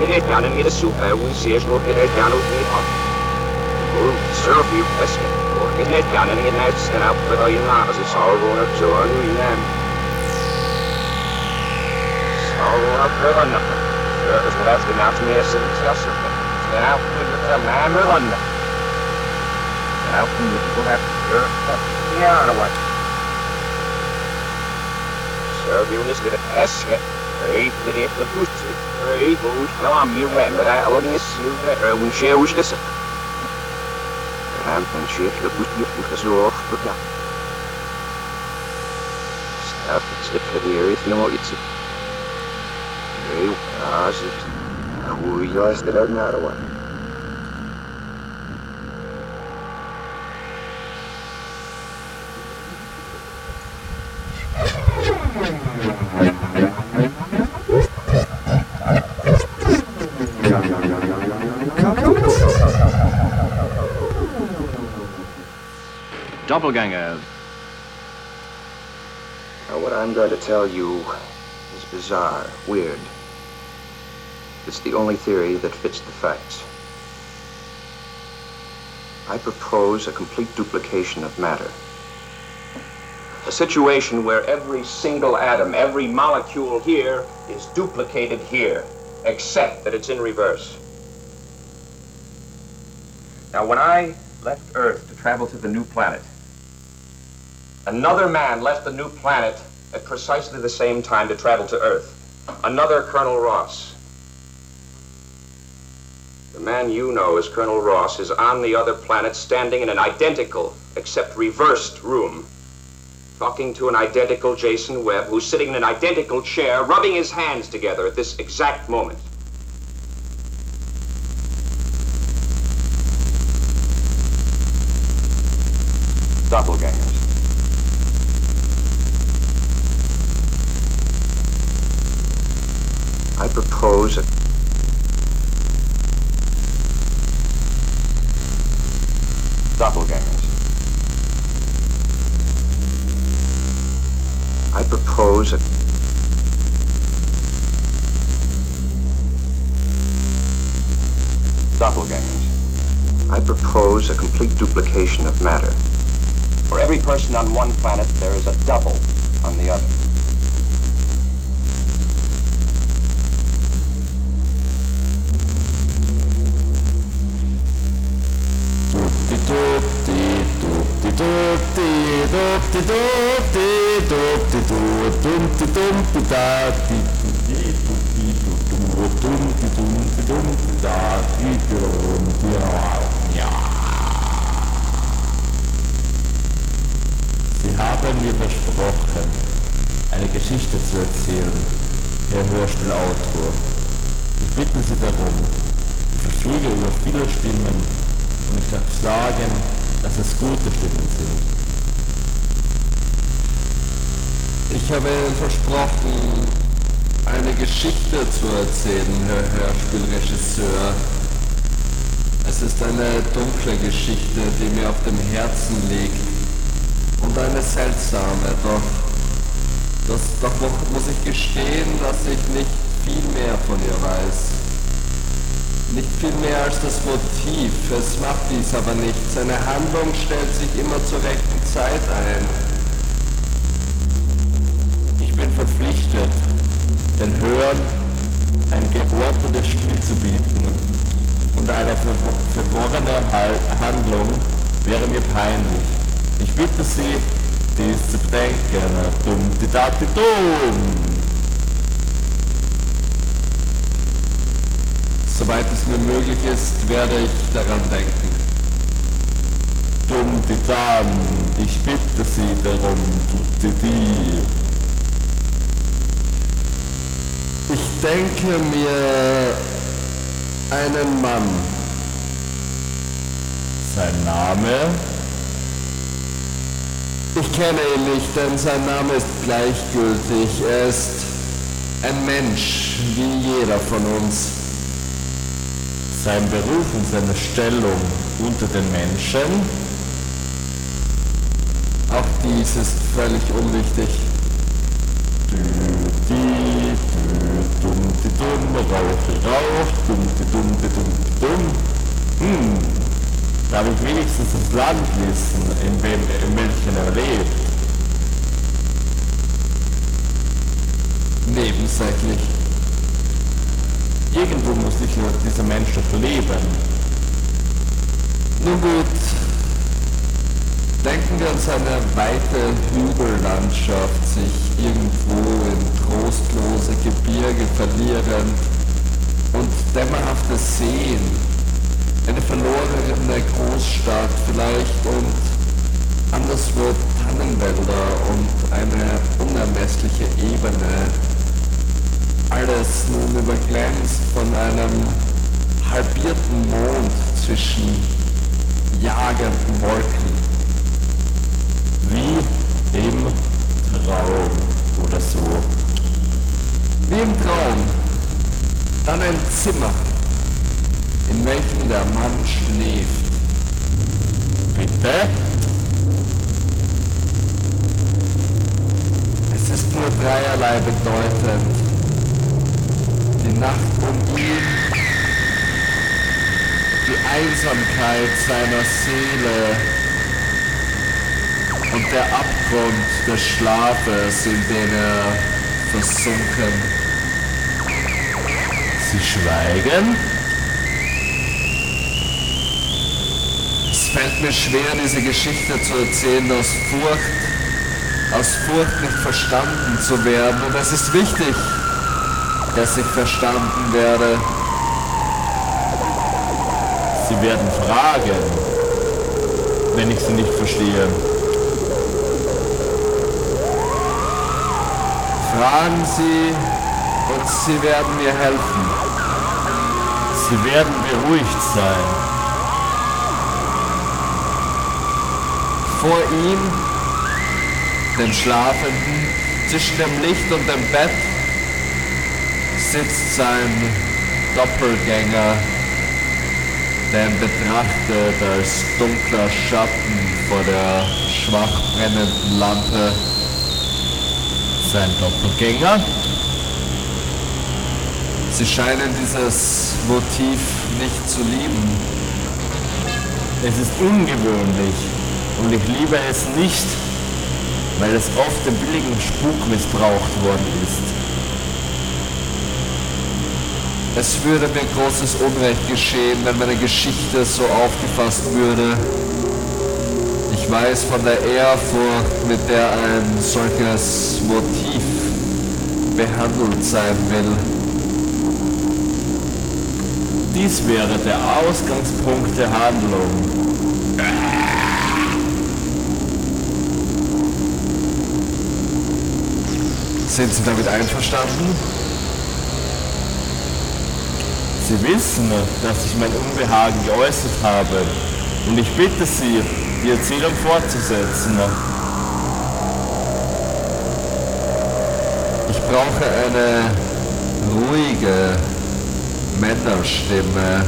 Heredanın yarısı Avunsiyaj Heredanı Hedan. Guru Sörfi Peskin, Heredanın yarısı Sarapırayın ağzı Sarvona Çoğanı İnem. Sarapırayın Sörfü Nasmiyasın Sasırfı, Sarapırayın Mamırayın. Sarapırayın Sörfü Yarıvan. Sörfü Nisgir Eskin. Ik ben push, ik ben hier, ik ben hier, ik ben hier, ik ben een ik ben hier, ik ben hier, ik ben hier, ik ben hier, ik ben ik ben een ik ben ik ben hier, ik Doppelganger. Now, what I'm going to tell you is bizarre, weird. It's the only theory that fits the facts. I propose a complete duplication of matter. A situation where every single atom, every molecule here is duplicated here, except that it's in reverse. Now, when I left Earth to travel to the new planet, Another man left the new planet at precisely the same time to travel to Earth. Another Colonel Ross. The man you know as Colonel Ross is on the other planet standing in an identical, except reversed room, talking to an identical Jason Webb who's sitting in an identical chair, rubbing his hands together at this exact moment. Doppelgangers. I propose a doppelgangers. I propose a doppelgangers. I propose a complete duplication of matter. For every person on one planet, there is a double on the other. Sie haben mir versprochen, eine Geschichte zu erzählen, Herr Hörspielautor. Ich bitte Sie darum, ich verfüge über viele Stimmen und ich darf sagen, dass es gute Stimmen sind. Ich habe Ihnen versprochen, eine Geschichte zu erzählen, Herr Hörspielregisseur. Es ist eine dunkle Geschichte, die mir auf dem Herzen liegt und eine seltsame, doch, das, doch muss ich gestehen, dass ich nicht viel mehr von ihr weiß. Nicht viel mehr als das Motiv, es macht dies aber nicht. Seine Handlung stellt sich immer zur rechten Zeit ein. Ich bin verpflichtet, den Hörern ein geordnetes Spiel zu bieten. Und eine ver- verworrene Handlung wäre mir peinlich. Ich bitte Sie, dies zu bedenken. Dumm, die Dati, dumm. Soweit es mir möglich ist, werde ich daran denken. Dumm, die Damen, ich bitte Sie darum, tutti die. Ich denke mir einen Mann. Sein Name? Ich kenne ihn nicht, denn sein Name ist gleichgültig. Er ist ein Mensch, wie jeder von uns. Sein Beruf und seine Stellung unter den Menschen, auch dies ist völlig unwichtig. dumm, dumm, dumm, dumm. Hm, da habe ich wenigstens das Land wissen, in, wem, in welchem er lebt? Nebensächlich. Irgendwo muss ich dieser Mensch doch leben. Nun gut, denken wir uns eine weite Hügellandschaft, sich irgendwo in trostlose Gebirge verlierend, und dämmerhafte Seen, eine verlorene Großstadt vielleicht und anderswo Tannenwälder und eine unermessliche Ebene. Alles nun überglänzt von einem halbierten Mond zwischen jagenden Wolken. Wie im Traum oder so. Wie im Traum. Dann ein Zimmer, in welchem der Mann schläft. Bitte? Es ist nur dreierlei bedeutend. Die Nacht um ihn, die Einsamkeit seiner Seele und der Abgrund des Schlafes, in den er versunken. Sie schweigen? Es fällt mir schwer, diese Geschichte zu erzählen aus Furcht, aus Furcht nicht verstanden zu werden. Und es ist wichtig, dass ich verstanden werde. Sie werden fragen, wenn ich sie nicht verstehe. Fragen Sie und Sie werden mir helfen. Sie werden beruhigt sein. Vor ihm, dem Schlafenden, zwischen dem Licht und dem Bett, sitzt sein Doppelgänger, der ihn betrachtet als dunkler Schatten vor der schwach brennenden Lampe. Sein Doppelgänger. Sie scheinen dieses Motiv nicht zu lieben. Es ist ungewöhnlich und ich liebe es nicht, weil es oft im billigen Spuk missbraucht worden ist. Es würde mir großes Unrecht geschehen, wenn meine Geschichte so aufgefasst würde. Ich weiß von der Ehrfurcht, mit der ein solches Motiv behandelt sein will. Dies wäre der Ausgangspunkt der Handlung. Sind Sie damit einverstanden? Sie wissen, dass ich mein Unbehagen geäußert habe und ich bitte Sie, die Erzählung fortzusetzen. Ich brauche eine ruhige Männerstimme,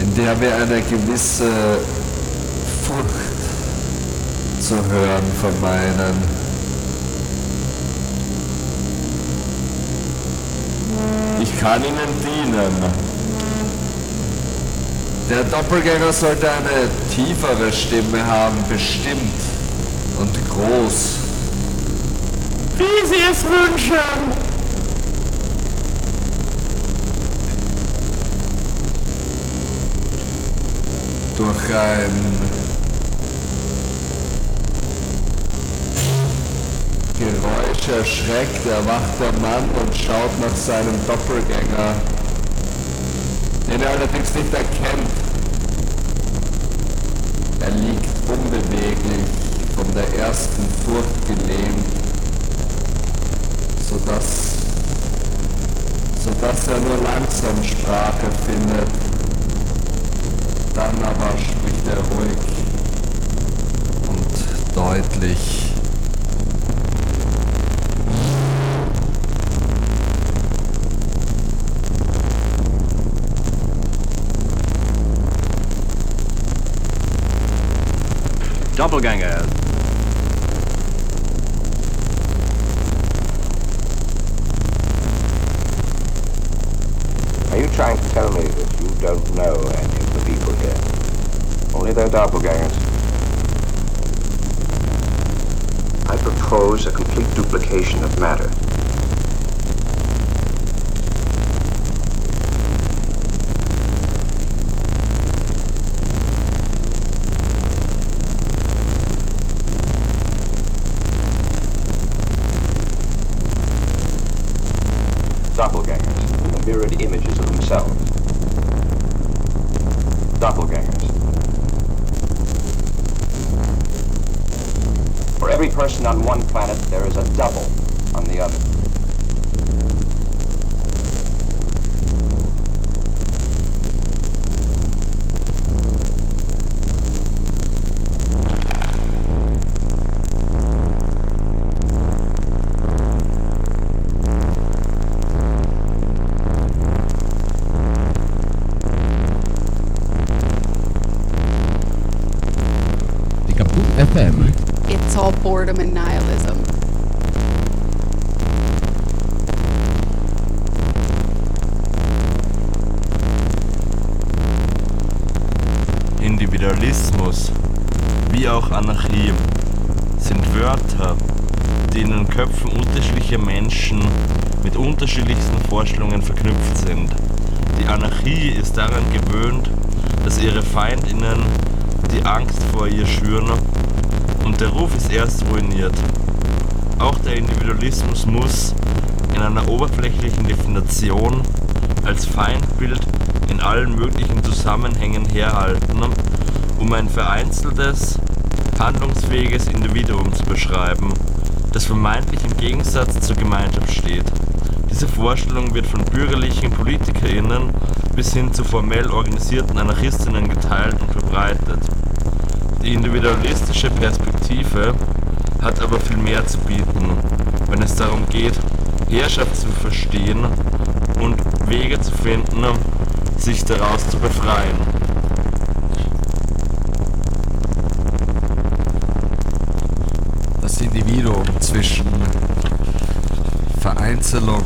in der wir eine gewisse Furcht zu hören vermeinen. Ich kann Ihnen dienen. Der Doppelgänger sollte eine tiefere Stimme haben, bestimmt und groß. Wie Sie es wünschen. Durch ein Geräusch erschreckt, erwacht der Mann und schaut nach seinem Doppelgänger, den er allerdings nicht erkennt. Er liegt unbeweglich, von der ersten Furcht gelähmt, sodass, sodass er nur langsam Sprache findet. Dann aber spricht er ruhig und deutlich. Doppelganger. Are you trying to tell me that you don't know any of the people here? Only their doppelgangers. I propose a complete duplication of matter. Boredom and nihilism. Individualismus wie auch Anarchie sind Wörter, die in den Köpfen unterschiedlicher Menschen mit unterschiedlichsten Vorstellungen verknüpft sind. Die Anarchie ist daran gewöhnt, dass ihre Feindinnen die Angst vor ihr schüren und der Ruf ist erst ruiniert. Auch der Individualismus muss in einer oberflächlichen Definition als Feindbild in allen möglichen Zusammenhängen herhalten, um ein vereinzeltes, handlungsfähiges Individuum zu beschreiben, das vermeintlich im Gegensatz zur Gemeinschaft steht. Diese Vorstellung wird von bürgerlichen PolitikerInnen bis hin zu formell organisierten Anarchistinnen geteilt und verbreitet. Die individualistische Perspektive hat aber viel mehr zu bieten, wenn es darum geht, Herrschaft zu verstehen und Wege zu finden, sich daraus zu befreien. das Individuum zwischen Vereinzelung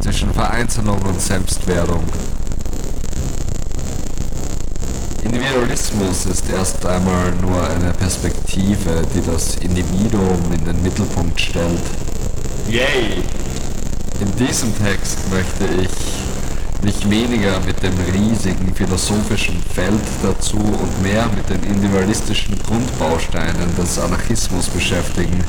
zwischen Vereinzelung und Selbstwerdung. Individualismus ist erst einmal nur eine Perspektive, die das Individuum in den Mittelpunkt stellt. Yay! In diesem Text möchte ich mich weniger mit dem riesigen philosophischen Feld dazu und mehr mit den individualistischen Grundbausteinen des Anarchismus beschäftigen.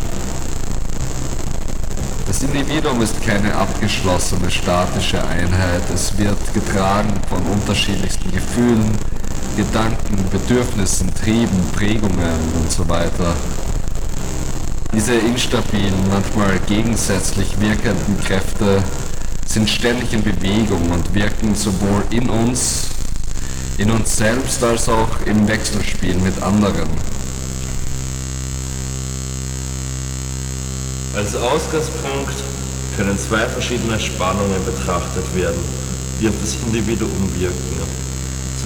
Das Individuum ist keine abgeschlossene statische Einheit, es wird getragen von unterschiedlichsten Gefühlen, Gedanken, Bedürfnissen, Trieben, Prägungen und so weiter. Diese instabilen, manchmal gegensätzlich wirkenden Kräfte sind ständig in Bewegung und wirken sowohl in uns, in uns selbst als auch im Wechselspiel mit anderen. Als Ausgangspunkt können zwei verschiedene Spannungen betrachtet werden, die auf das Individuum wirken.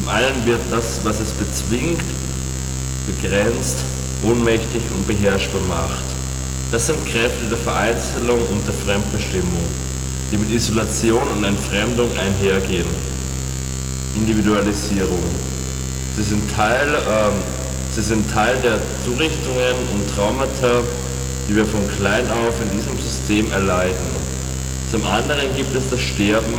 Zum einen wird das, was es bezwingt, begrenzt, ohnmächtig und beherrschbar macht. Das sind Kräfte der Vereinzelung und der Fremdbestimmung, die mit Isolation und Entfremdung einhergehen. Individualisierung. Sie sind Teil, ähm, sie sind Teil der Zurichtungen und Traumata, die wir von klein auf in diesem System erleiden. Zum anderen gibt es das Sterben,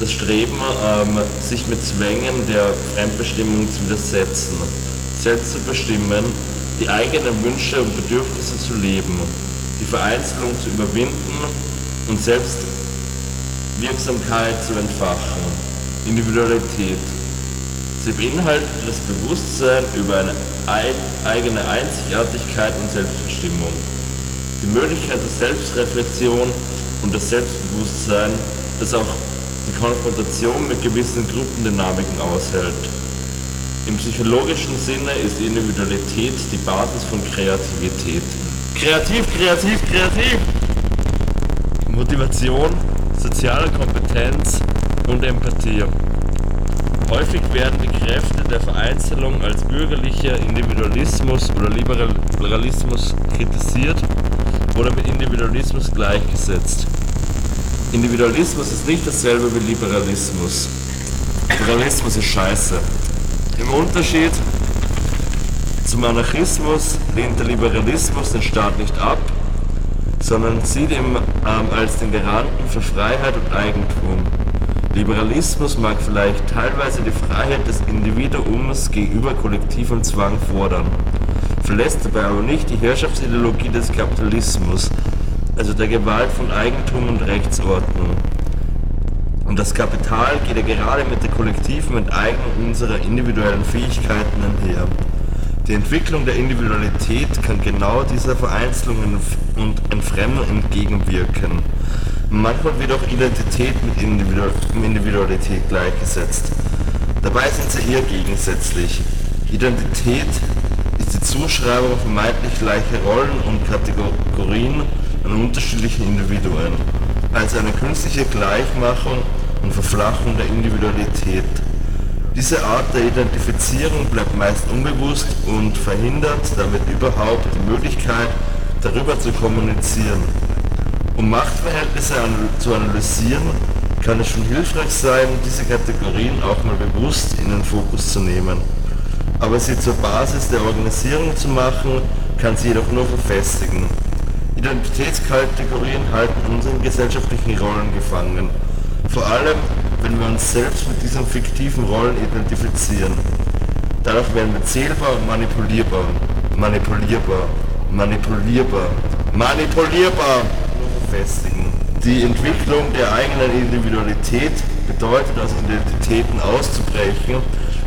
das Streben, ähm, sich mit Zwängen der Fremdbestimmung zu widersetzen, selbst zu bestimmen, die eigenen Wünsche und Bedürfnisse zu leben, die Vereinzelung zu überwinden und Selbstwirksamkeit zu entfachen. Individualität. Sie beinhaltet das Bewusstsein über eine ein, eigene Einzigartigkeit und Selbstbestimmung, die Möglichkeit der Selbstreflexion und das Selbstbewusstsein, das auch die Konfrontation mit gewissen Gruppendynamiken aushält. Im psychologischen Sinne ist Individualität die Basis von Kreativität. Kreativ, kreativ, kreativ! Motivation, soziale Kompetenz und Empathie. Häufig werden die Kräfte der Vereinzelung als bürgerlicher Individualismus oder Liberalismus kritisiert oder mit Individualismus gleichgesetzt. Individualismus ist nicht dasselbe wie Liberalismus. Pluralismus ist scheiße. Im Unterschied zum Anarchismus lehnt der Liberalismus den Staat nicht ab, sondern sieht ihn ähm, als den Garanten für Freiheit und Eigentum. Liberalismus mag vielleicht teilweise die Freiheit des Individuums gegenüber kollektivem Zwang fordern, verlässt dabei aber nicht die Herrschaftsideologie des Kapitalismus, also der Gewalt von Eigentum und Rechtsordnung. Und das Kapital geht ja gerade mit der kollektiven Enteignung unserer individuellen Fähigkeiten einher. Die Entwicklung der Individualität kann genau dieser Vereinzelung und Entfremdung entgegenwirken. Manchmal wird auch Identität mit Individualität gleichgesetzt. Dabei sind sie eher gegensätzlich. Identität ist die Zuschreibung vermeintlich gleicher Rollen und Kategorien an unterschiedlichen Individuen, als eine künstliche Gleichmachung und Verflachung der Individualität. Diese Art der Identifizierung bleibt meist unbewusst und verhindert damit überhaupt die Möglichkeit, darüber zu kommunizieren. Um Machtverhältnisse zu analysieren, kann es schon hilfreich sein, diese Kategorien auch mal bewusst in den Fokus zu nehmen. Aber sie zur Basis der Organisierung zu machen, kann sie jedoch nur verfestigen. Identitätskategorien halten uns in gesellschaftlichen Rollen gefangen. Vor allem, wenn wir uns selbst mit diesen fiktiven Rollen identifizieren. Dadurch werden wir zählbar und manipulierbar. Manipulierbar. Manipulierbar. Manipulierbar festigen. Die Entwicklung der eigenen Individualität bedeutet, aus Identitäten auszubrechen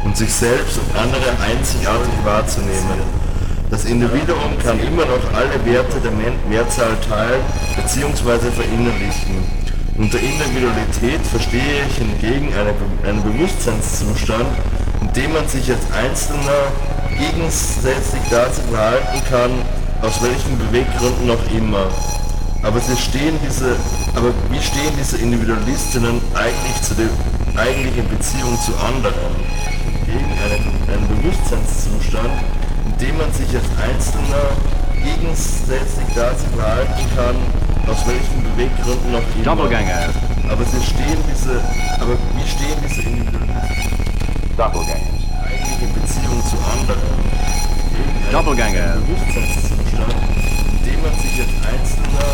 und sich selbst und andere einzigartig wahrzunehmen. Das Individuum kann immer noch alle Werte der Mehrzahl teilen bzw. verinnerlichen. Unter Individualität verstehe ich hingegen eine, einen Bewusstseinszustand, in dem man sich als Einzelner gegensätzlich dazu verhalten kann, aus welchen Beweggründen auch immer. Aber sie stehen diese, aber wie stehen diese Individualistinnen eigentlich zu der eigentlichen Beziehung zu anderen? Gegen einen, einen Bewusstseinszustand, in dem man sich als Einzelner gegensätzlich dazu verhalten kann, aus welchen Beweggründen auch immer. Doppelgänger. Aber sie stehen diese, aber wie stehen diese Individualisten Doppelgänger. eigentlich in Beziehung zu anderen? Doppelgänger. Bewusstseinszustand, in dem man sich als Einzelner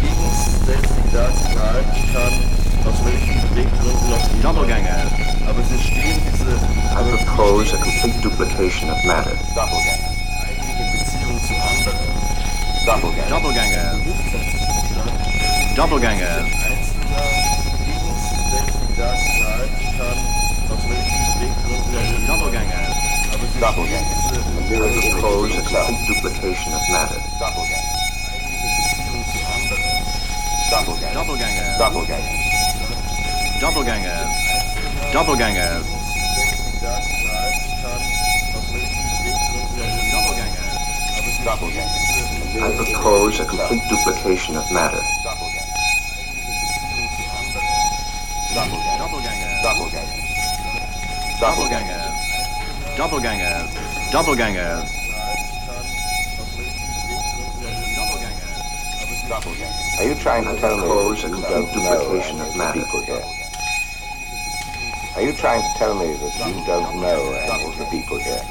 gegensätzlich dazu verhalten kann, aus welchen Beweggründen auch immer. Doppelgänger. Aber sie stehen diese, I propose a complete duplication of matter. Doppelgänger. eigentlich in Beziehung zu anderen. Doppelgänger. Doppelgänger. Bewusstseinszustand, Doppelgänger. Einzelner gegensätzlich dazu verhalten kann, aus welchen Beweggründen auch immer. Doppelgänger. Aber sie Doppelgänger. stehen diese, I propose a complete duplication of matter. Doppelgänger. eigentlich in Beziehung zu anderen. Doppelgänger. Doppelgänger. Doppelgänger. Doppelgänger. Doppelgänger. gegensätzlich dazu verhalten kann, aus welchen Beweggründen auch immer. Doppelgänger. Aber sie Doppelgänger. I propose a complete duplication of matter. Doppelgänger. Doppelgänger. Doppelgänger. Doppelgänger. Doppelgänger. Doppelgänger. Doppelgänger. Are you trying to I tell me propose a that you complete don't know duplication any of of the matter. people here? Are you trying to tell me that you don't know any of the people here?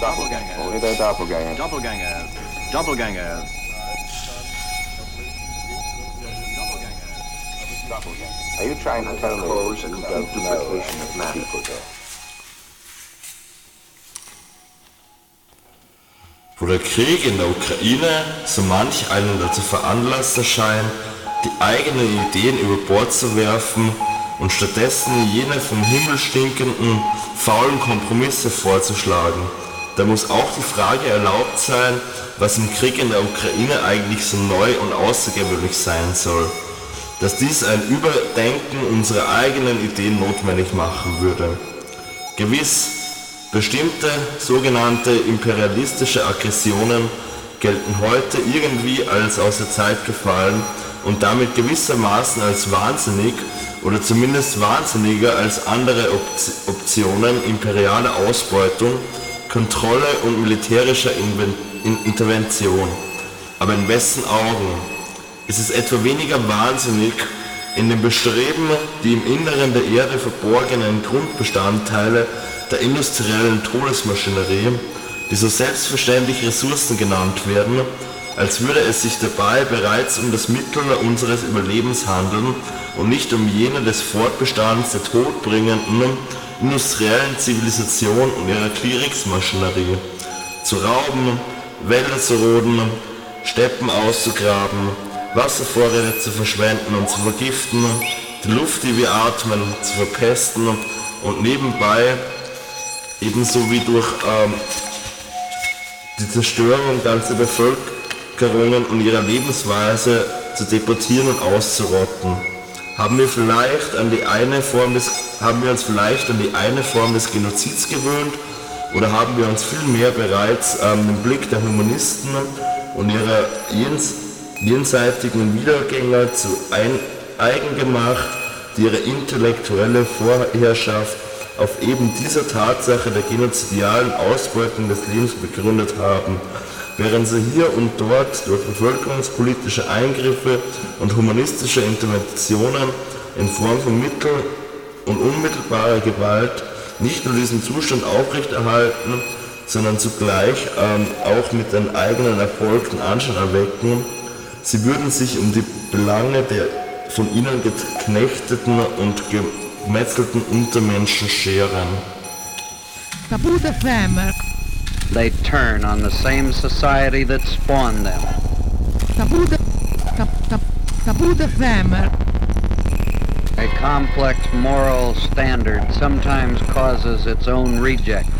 Doppelgänger. Only their doppelgangers. Doppelgänger. Doppelgänger. Doppelgänger. Are you trying to tell me that you don't know duplication any of the people here? Wo der Krieg in der Ukraine so manch einen dazu veranlassen scheint, die eigenen Ideen über Bord zu werfen und stattdessen jene vom Himmel stinkenden, faulen Kompromisse vorzuschlagen, da muss auch die Frage erlaubt sein, was im Krieg in der Ukraine eigentlich so neu und außergewöhnlich sein soll. Dass dies ein Überdenken unserer eigenen Ideen notwendig machen würde. Gewiss, bestimmte sogenannte imperialistische Aggressionen gelten heute irgendwie als aus der Zeit gefallen und damit gewissermaßen als wahnsinnig oder zumindest wahnsinniger als andere Opti- Optionen imperiale Ausbeutung, Kontrolle und militärischer Intervention. Aber in wessen Augen? Ist es etwa weniger wahnsinnig, In dem Bestreben, die im Inneren der Erde verborgenen Grundbestandteile der industriellen Todesmaschinerie, die so selbstverständlich Ressourcen genannt werden, als würde es sich dabei bereits um das Mittel unseres Überlebens handeln und nicht um jene des Fortbestands der todbringenden industriellen Zivilisation und ihrer Kriegsmaschinerie. Zu rauben, Wälder zu roden, Steppen auszugraben, Wasservorräte zu verschwenden und zu vergiften, die Luft, die wir atmen, zu verpesten und nebenbei ebenso wie durch ähm, die Zerstörung ganzer Bevölkerungen und ihrer Lebensweise zu deportieren und auszurotten. Haben wir vielleicht an die eine Form des haben wir uns vielleicht an die eine Form des Genozids gewöhnt oder haben wir uns vielmehr bereits ähm, den Blick der Humanisten und ihrer jens jenseitigen Wiedergänger zu ein eigen gemacht, die ihre intellektuelle Vorherrschaft auf eben dieser Tatsache der genozidialen Ausbeutung des Lebens begründet haben, während sie hier und dort durch bevölkerungspolitische Eingriffe und humanistische Interventionen in Form von Mitteln und unmittelbarer Gewalt nicht nur diesen Zustand aufrechterhalten, sondern zugleich ähm, auch mit den eigenen Erfolgen Anschein erwecken, sie würden sich um die Belange der von ihnen geknechteten und gemetzelten Untermenschen scheren. Taboo FM. They turn on the same society that spawned them. A complex moral standard sometimes causes its own rejects.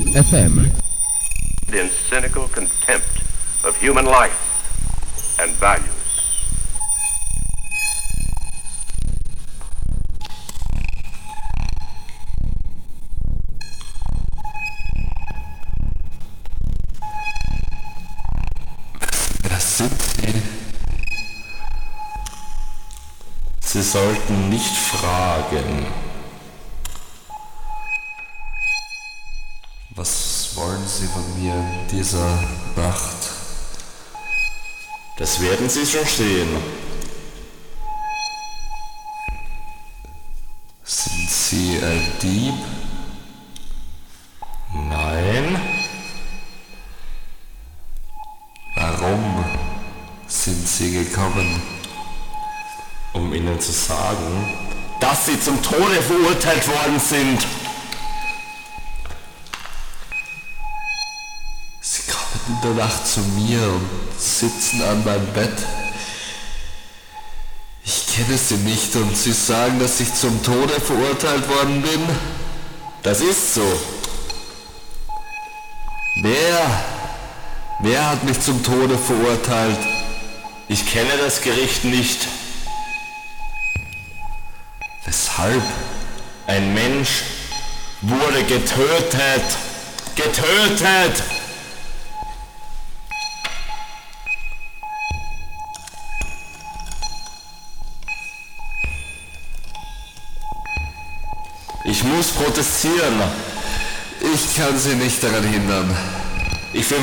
FM. in cynical contempt of human life and values. Sind? Sie sollten nicht fragen. Dieser Nacht? Das werden Sie schon sehen. Sind Sie ein Dieb? Nein. Warum sind Sie gekommen? Um Ihnen zu sagen, dass Sie zum Tode verurteilt worden sind. In der Nacht zu mir und sitzen an meinem Bett. Ich kenne Sie nicht und Sie sagen, dass ich zum Tode verurteilt worden bin? Das ist so. Wer? Wer hat mich zum Tode verurteilt? Ich kenne das Gericht nicht. Weshalb? Ein Mensch wurde getötet. Getötet! Ich muss protestieren. Ich kann Sie nicht daran hindern. Ich bin,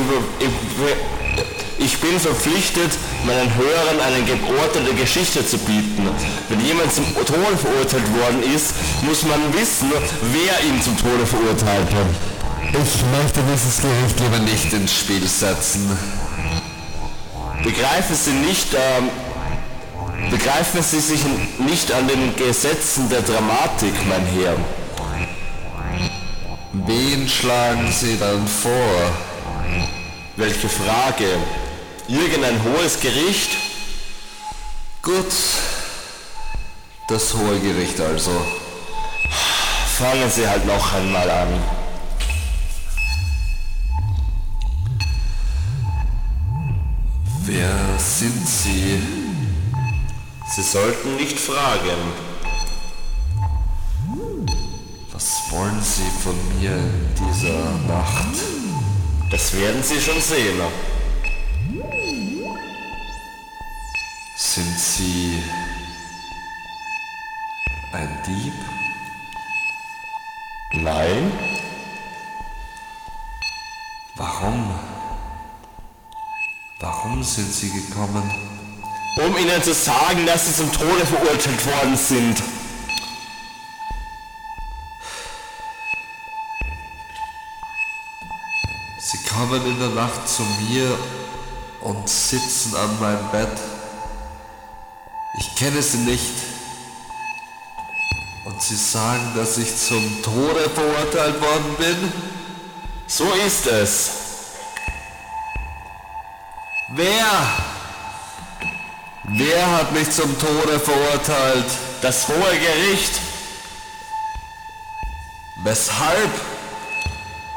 ich, bin verpflichtet, meinen Hörern eine geordnete Geschichte zu bieten. Wenn jemand zum Tode verurteilt worden ist, muss man wissen, wer ihn zum Tode verurteilt hat. Ich möchte dieses Gericht lieber nicht ins Spiel setzen. Begreifen Sie nicht, ähm, begreifen Sie sich nicht an den Gesetzen der Dramatik, mein Herr. Wen schlagen Sie dann vor? Welche Frage? Irgendein hohes Gericht? Gut. Das hohe Gericht also. Fangen Sie halt noch einmal an. Wer sind Sie? Sie sollten nicht fragen. Was wollen Sie von mir in dieser Nacht? Das werden Sie schon sehen. Sind Sie ein Dieb? Nein? Warum? Warum sind Sie gekommen? Um Ihnen zu sagen, dass Sie zum Tode verurteilt worden sind. Kommen in der Nacht zu mir und sitzen an meinem Bett. Ich kenne Sie nicht. Und Sie sagen, dass ich zum Tode verurteilt worden bin? So ist es. Wer? Wer hat mich zum Tode verurteilt? Das hohe Gericht. Weshalb?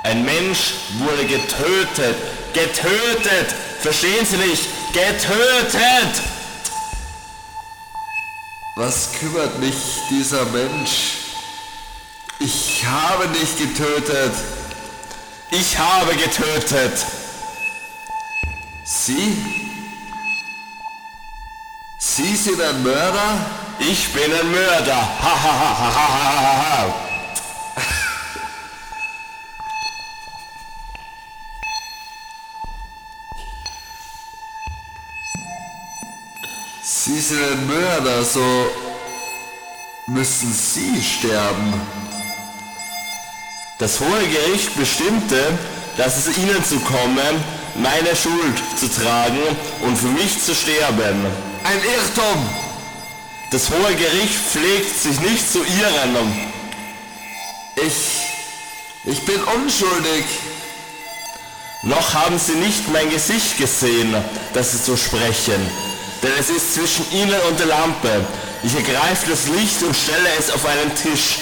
Ein Mensch wurde getötet. Getötet! Verstehen Sie nicht? Getötet! Was kümmert mich dieser Mensch? Ich habe nicht getötet. Ich habe getötet. Sie? Sie sind ein Mörder? Ich bin ein Mörder. Ha ha ha ha ha ha ha. Sie sind ein Mörder, so müssen Sie sterben. Das hohe Gericht bestimmte, dass es Ihnen zukomme, meine Schuld zu tragen und für mich zu sterben. Ein Irrtum! Das hohe Gericht pflegt sich nicht zu irren. Ich, ich bin unschuldig. Noch haben Sie nicht mein Gesicht gesehen, dass Sie so sprechen denn es ist zwischen ihnen und der Lampe. Ich ergreife das Licht und stelle es auf einen Tisch.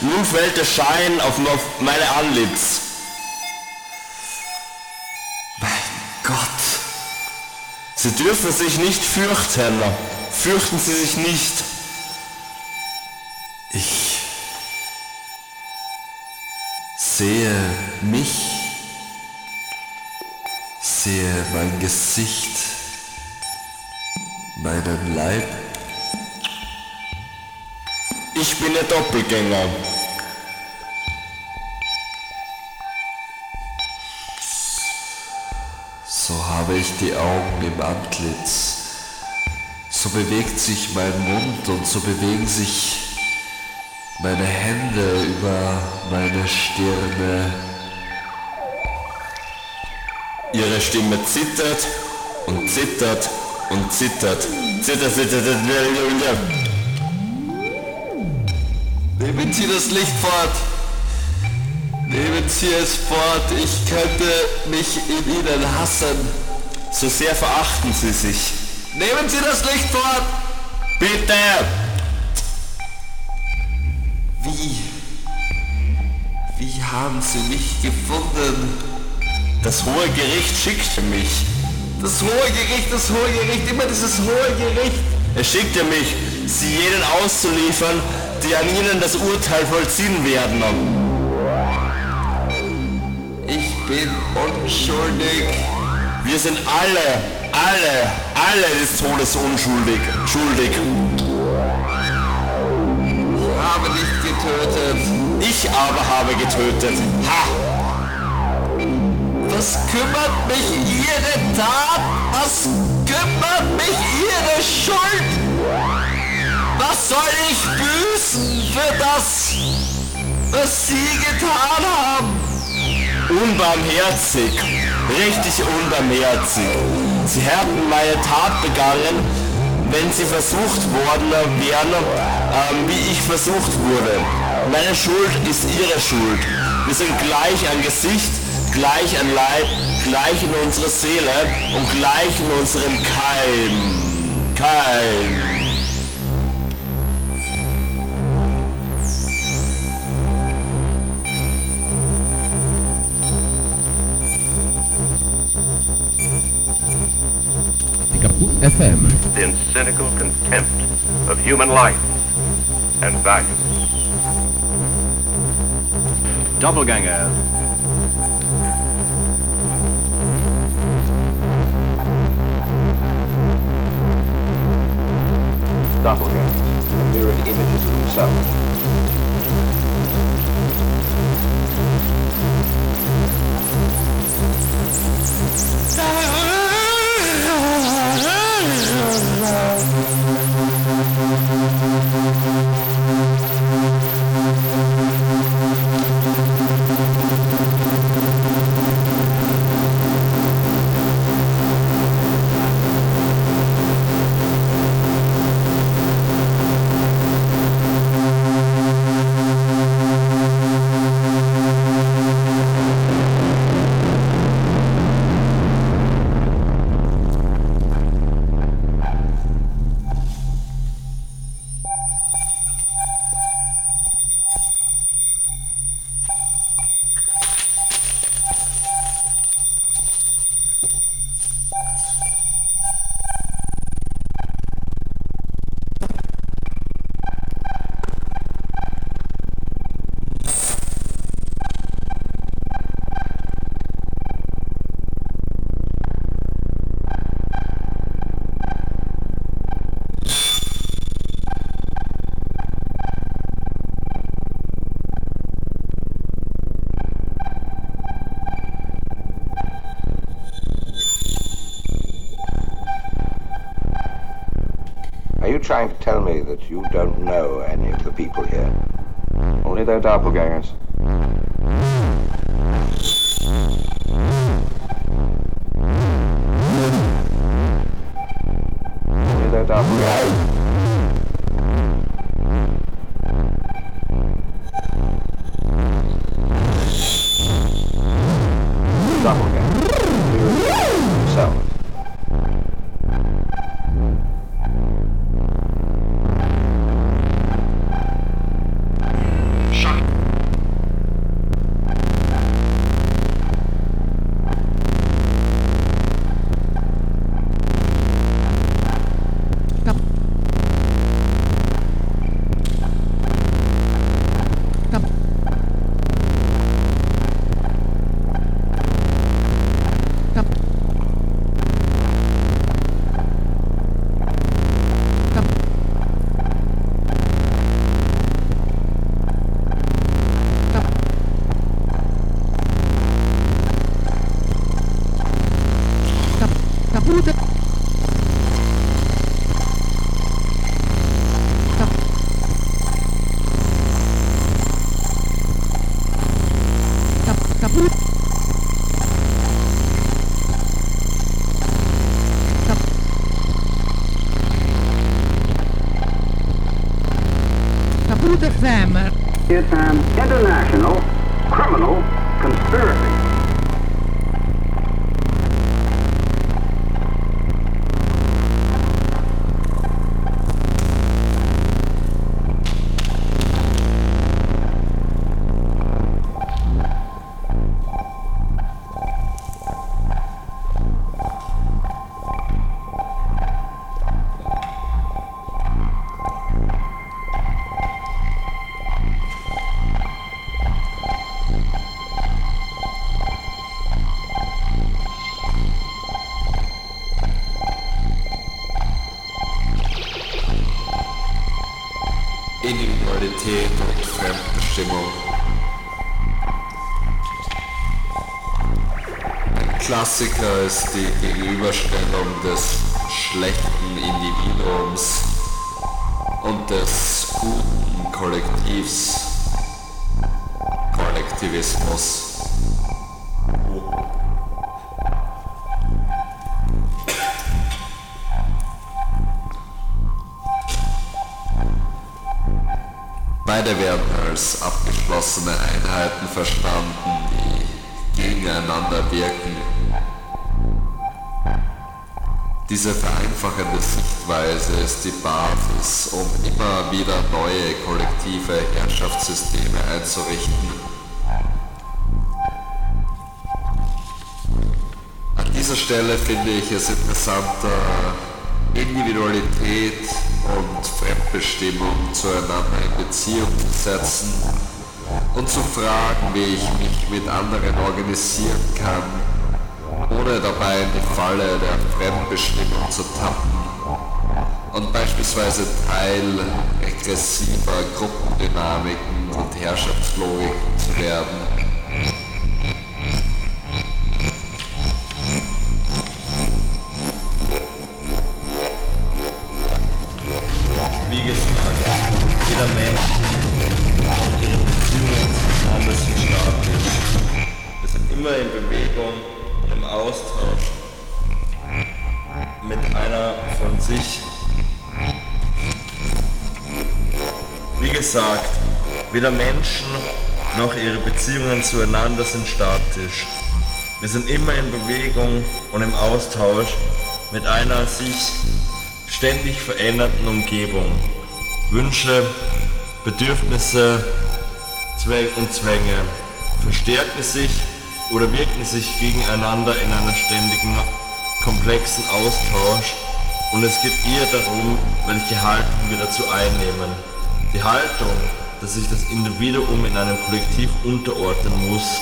Nun fällt der Schein auf meine Anlitz. Mein Gott. Sie dürfen sich nicht fürchten. Fürchten Sie sich nicht. Ich sehe mich, sehe mein Gesicht meinen Leib. Ich bin der Doppelgänger. So habe ich die Augen im Antlitz. So bewegt sich mein Mund und so bewegen sich meine Hände über meine Stirne. Ihre Stimme zittert und zittert und zittert. Zittert, zittert, zittert. Nehmen Sie das Licht fort! Nehmen Sie es fort, ich könnte mich in Ihnen hassen. So sehr verachten Sie sich. Nehmen Sie das Licht fort! Bitte! Wie? Wie haben Sie mich gefunden? Das hohe Gericht schickte mich. Das hohe Gericht, das hohe Gericht, immer dieses hohe Gericht. Er schickte mich, Sie jenen auszuliefern, die an Ihnen das Urteil vollziehen werden. Ich bin unschuldig. Wir sind alle, alle, alle des Todes unschuldig. Schuldig. Ich habe nicht getötet. Ich aber habe getötet. Ha! Was kümmert mich Ihre Tat? Was kümmert mich Ihre Schuld? Was soll ich büßen für das, was Sie getan haben? Unbarmherzig, richtig unbarmherzig. Sie hätten meine Tat begangen, wenn sie versucht worden wären, ähm, wie ich versucht wurde. Meine Schuld ist ihre Schuld. Wir sind gleich an Gesicht, gleich an Leib, gleich in unserer Seele und gleich in unserem Keim. Keim. FM. in cynical contempt of human life and values. Doppelganger. Doppelganger. Mirrored images of himself. Are people here? Only their doppelgangers. Klassiker ist die Gegenüberstellung des schlechten Individuums und des guten Kollektivs. Kollektivismus. Beide werden als abgeschlossene Einheiten verstanden, die gegeneinander wirken. Diese vereinfachende Sichtweise ist die Basis, um immer wieder neue kollektive Herrschaftssysteme einzurichten. An dieser Stelle finde ich es interessanter, Individualität und Fremdbestimmung zueinander in Beziehung zu setzen und zu fragen, wie ich mich mit anderen organisieren kann, ohne dabei in die Falle der Fremdbestimmung zu tappen und beispielsweise Teil regressiver Gruppendynamiken und Herrschaftslogiken zu werden. Weder Menschen noch ihre Beziehungen zueinander sind statisch. Wir sind immer in Bewegung und im Austausch mit einer sich ständig verändernden Umgebung. Wünsche, Bedürfnisse und Zwänge verstärken sich oder wirken sich gegeneinander in einer ständigen, komplexen Austausch und es geht eher darum, welche Haltung wir dazu einnehmen. Die Haltung, dass sich das Individuum in einem Kollektiv unterordnen muss,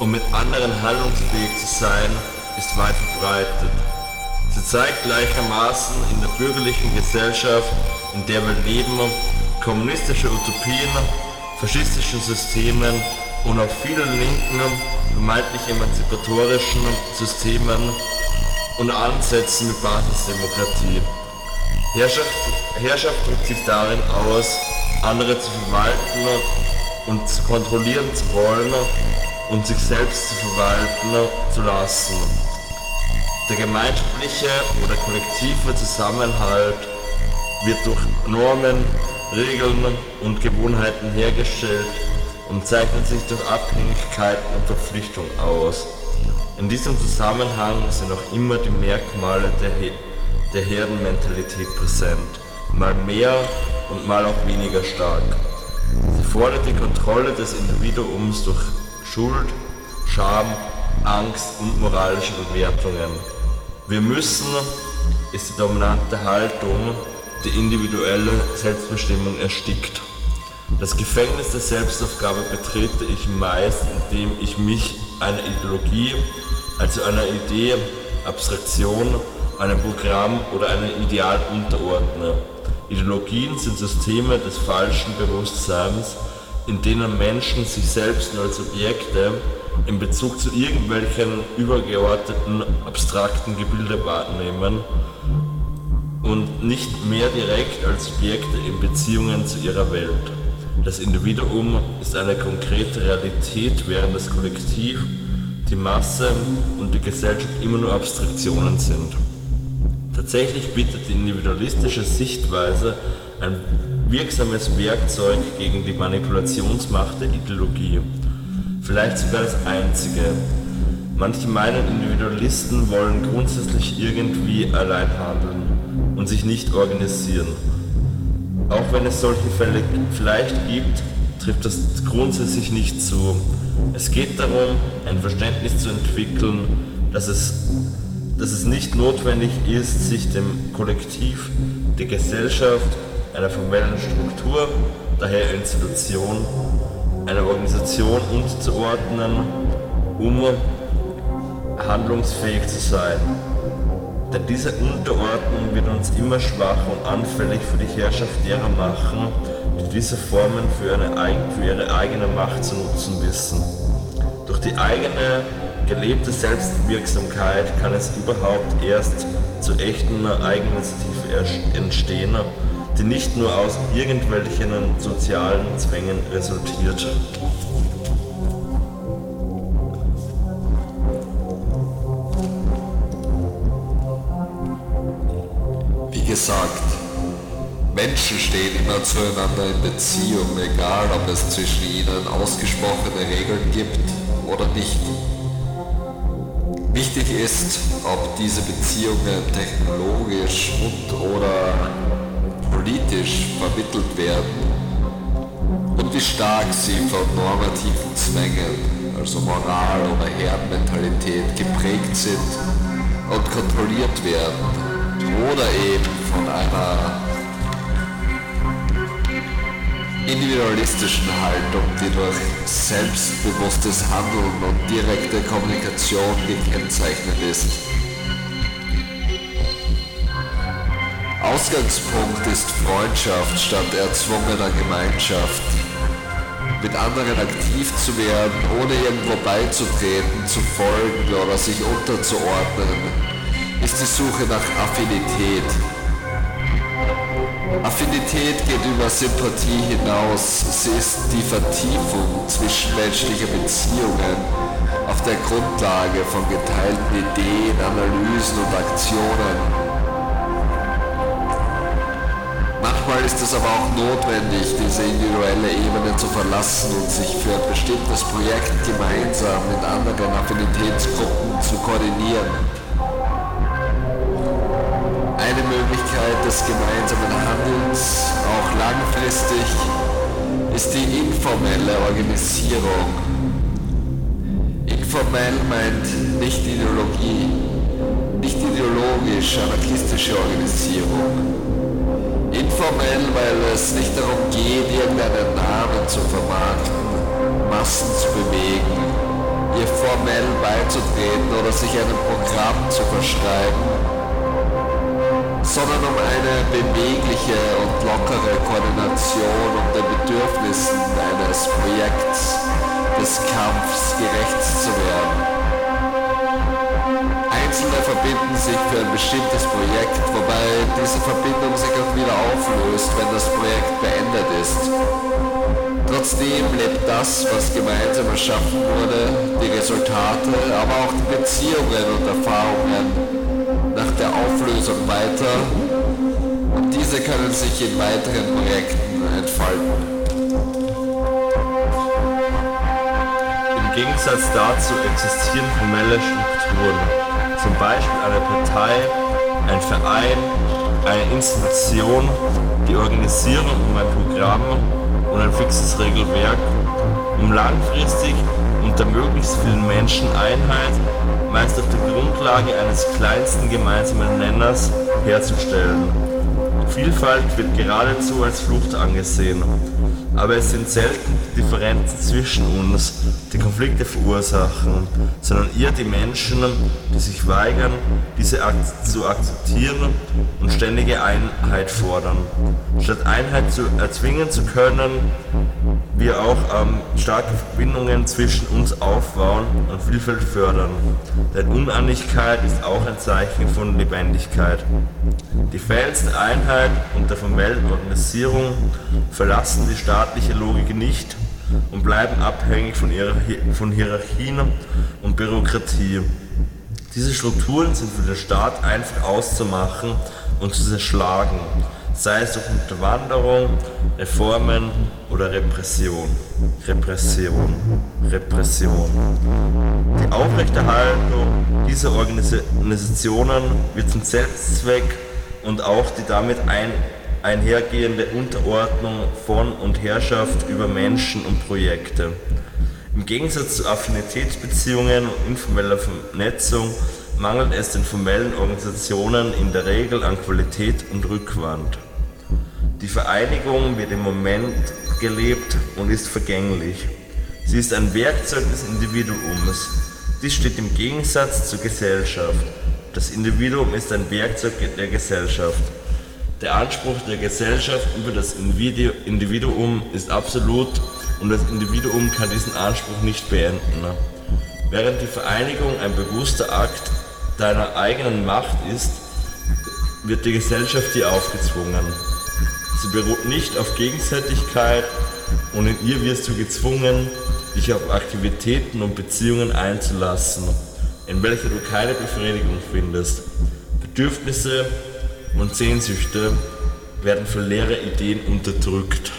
um mit anderen handlungsfähig zu sein, ist weit verbreitet. Sie zeigt gleichermaßen in der bürgerlichen Gesellschaft, in der wir leben, kommunistische Utopien, faschistischen Systemen und auch vielen linken, vermeintlich emanzipatorischen Systemen und Ansätzen mit Basisdemokratie. Herrschaft, Herrschaft drückt sich darin aus, andere zu verwalten und zu kontrollieren zu wollen und sich selbst zu verwalten zu lassen. Der gemeinschaftliche oder kollektive Zusammenhalt wird durch Normen, Regeln und Gewohnheiten hergestellt und zeichnet sich durch Abhängigkeiten und Verpflichtung aus. In diesem Zusammenhang sind auch immer die Merkmale der, He der Herdenmentalität präsent, mal mehr und mal auch weniger stark. Sie fordert die Kontrolle des Individuums durch Schuld, Scham, Angst und moralische Bewertungen. Wir müssen ist die dominante Haltung, die individuelle Selbstbestimmung erstickt. Das Gefängnis der Selbstaufgabe betrete ich meist, indem ich mich einer Ideologie, also einer Idee, Abstraktion, einem Programm oder einem Ideal unterordne. Ideologien sind Systeme des falschen Bewusstseins, in denen Menschen sich selbst nur als Objekte in Bezug zu irgendwelchen übergeordneten, abstrakten Gebilde wahrnehmen und nicht mehr direkt als Subjekte in Beziehungen zu ihrer Welt. Das Individuum ist eine konkrete Realität, während das Kollektiv, die Masse und die Gesellschaft immer nur Abstraktionen sind. Tatsächlich bietet die individualistische Sichtweise ein wirksames Werkzeug gegen die Manipulationsmacht der Ideologie. Vielleicht sogar das einzige. Manche meinen, Individualisten wollen grundsätzlich irgendwie allein handeln und sich nicht organisieren. Auch wenn es solche Fälle vielleicht gibt, trifft das grundsätzlich nicht zu. Es geht darum, ein Verständnis zu entwickeln, dass es, dass es nicht notwendig ist, sich dem Kollektiv, der Gesellschaft, einer formellen Struktur, daher Institution, einer Organisation unterzuordnen, um handlungsfähig zu sein. Denn diese Unterordnung wird uns immer schwacher und anfällig für die Herrschaft derer machen, die diese Formen für, eine, für ihre eigene Macht zu nutzen wissen. Durch die eigene gelebte Selbstwirksamkeit kann es überhaupt erst zu echten Eigeninitiative entstehen, die nicht nur aus irgendwelchen sozialen Zwängen resultiert. Wie gesagt, Menschen stehen immer zueinander in Beziehung, egal ob es zwischen ihnen ausgesprochene Regeln gibt oder nicht. Wichtig ist, ob diese Beziehungen technologisch und oder politisch vermittelt werden und wie stark sie von normativen Zwängen, also Moral oder Herdenmentalität geprägt sind und kontrolliert werden oder eben von einer individualistischen Haltung, die durch selbstbewusstes Handeln und direkte Kommunikation gekennzeichnet ist. Ausgangspunkt ist Freundschaft statt erzwungener Gemeinschaft. Mit anderen aktiv zu werden, ohne irgendwo beizutreten, zu folgen oder sich unterzuordnen, ist die Suche nach Affinität. Affinität geht über Sympathie hinaus. Sie ist die Vertiefung zwischenmenschlicher Beziehungen auf der Grundlage von geteilten Ideen, Analysen und Aktionen. Manchmal ist es aber auch notwendig, diese individuelle Ebene zu verlassen und sich für ein bestimmtes Projekt gemeinsam mit anderen Affinitätsgruppen zu koordinieren. Eine Möglichkeit des gemeinsamen Handelns, auch langfristig, ist die informelle Organisierung. Informell meint nicht Ideologie, nicht ideologisch anarchistische Organisierung. Informell, weil es nicht darum geht, irgendeinen Namen zu vermarkten, Massen zu bewegen, ihr formell beizutreten oder sich einem Programm zu verschreiben, sondern um eine bewegliche und lockere Koordination um den Bedürfnissen eines Projekts, des Kampfs gerecht zu werden. Einzelne verbinden sich für ein bestimmtes Projekt, wobei diese Verbindung sich auch wieder auflöst, wenn das Projekt beendet ist. Trotzdem lebt das, was gemeinsam erschaffen wurde, die Resultate, aber auch die Beziehungen und Erfahrungen der Auflösung weiter und diese können sich in weiteren Projekten entfalten. Im Gegensatz dazu existieren formelle Strukturen, zum Beispiel eine Partei, ein Verein, eine Institution, die Organisierung um ein Programm und ein fixes Regelwerk, um langfristig unter möglichst vielen Menschen Einheit der Grundlage eines kleinsten gemeinsamen Nenners herzustellen. Vielfalt wird geradezu als Flucht angesehen, aber es sind selten die Differenzen zwischen uns, die Konflikte verursachen, sondern eher die Menschen, die sich weigern, diese zu akzeptieren und ständige Einheit fordern. Statt Einheit zu erzwingen zu können, wir auch ähm, starke Verbindungen zwischen uns aufbauen und Vielfalt fördern. Denn Uneinigkeit ist auch ein Zeichen von Lebendigkeit. Die fähigste Einheit und der formellen Organisierung verlassen die staatliche Logik nicht und bleiben abhängig von, ihrer, von Hierarchien und Bürokratie. Diese Strukturen sind für den Staat einfach auszumachen und zu zerschlagen, sei es durch Unterwanderung, Reformen oder Repression. Repression. Repression. Die Aufrechterhaltung dieser Organisationen wird zum Selbstzweck und auch die damit ein, einhergehende Unterordnung von und Herrschaft über Menschen und Projekte. Im Gegensatz zu Affinitätsbeziehungen und informeller Vernetzung mangelt es den formellen Organisationen in der Regel an Qualität und Rückwand. Die Vereinigung wird im Moment gelebt und ist vergänglich. Sie ist ein Werkzeug des Individuums. Dies steht im Gegensatz zur Gesellschaft. Das Individuum ist ein Werkzeug der Gesellschaft. Der Anspruch der Gesellschaft über das Individuum ist absolut und das Individuum kann diesen Anspruch nicht beenden. Während die Vereinigung ein bewusster Akt deiner eigenen Macht ist, wird die Gesellschaft dir aufgezwungen. Sie beruht nicht auf Gegenseitigkeit und in ihr wirst du gezwungen, dich auf Aktivitäten und Beziehungen einzulassen, in welcher du keine Befriedigung findest. Bedürfnisse und Sehnsüchte werden für leere Ideen unterdrückt.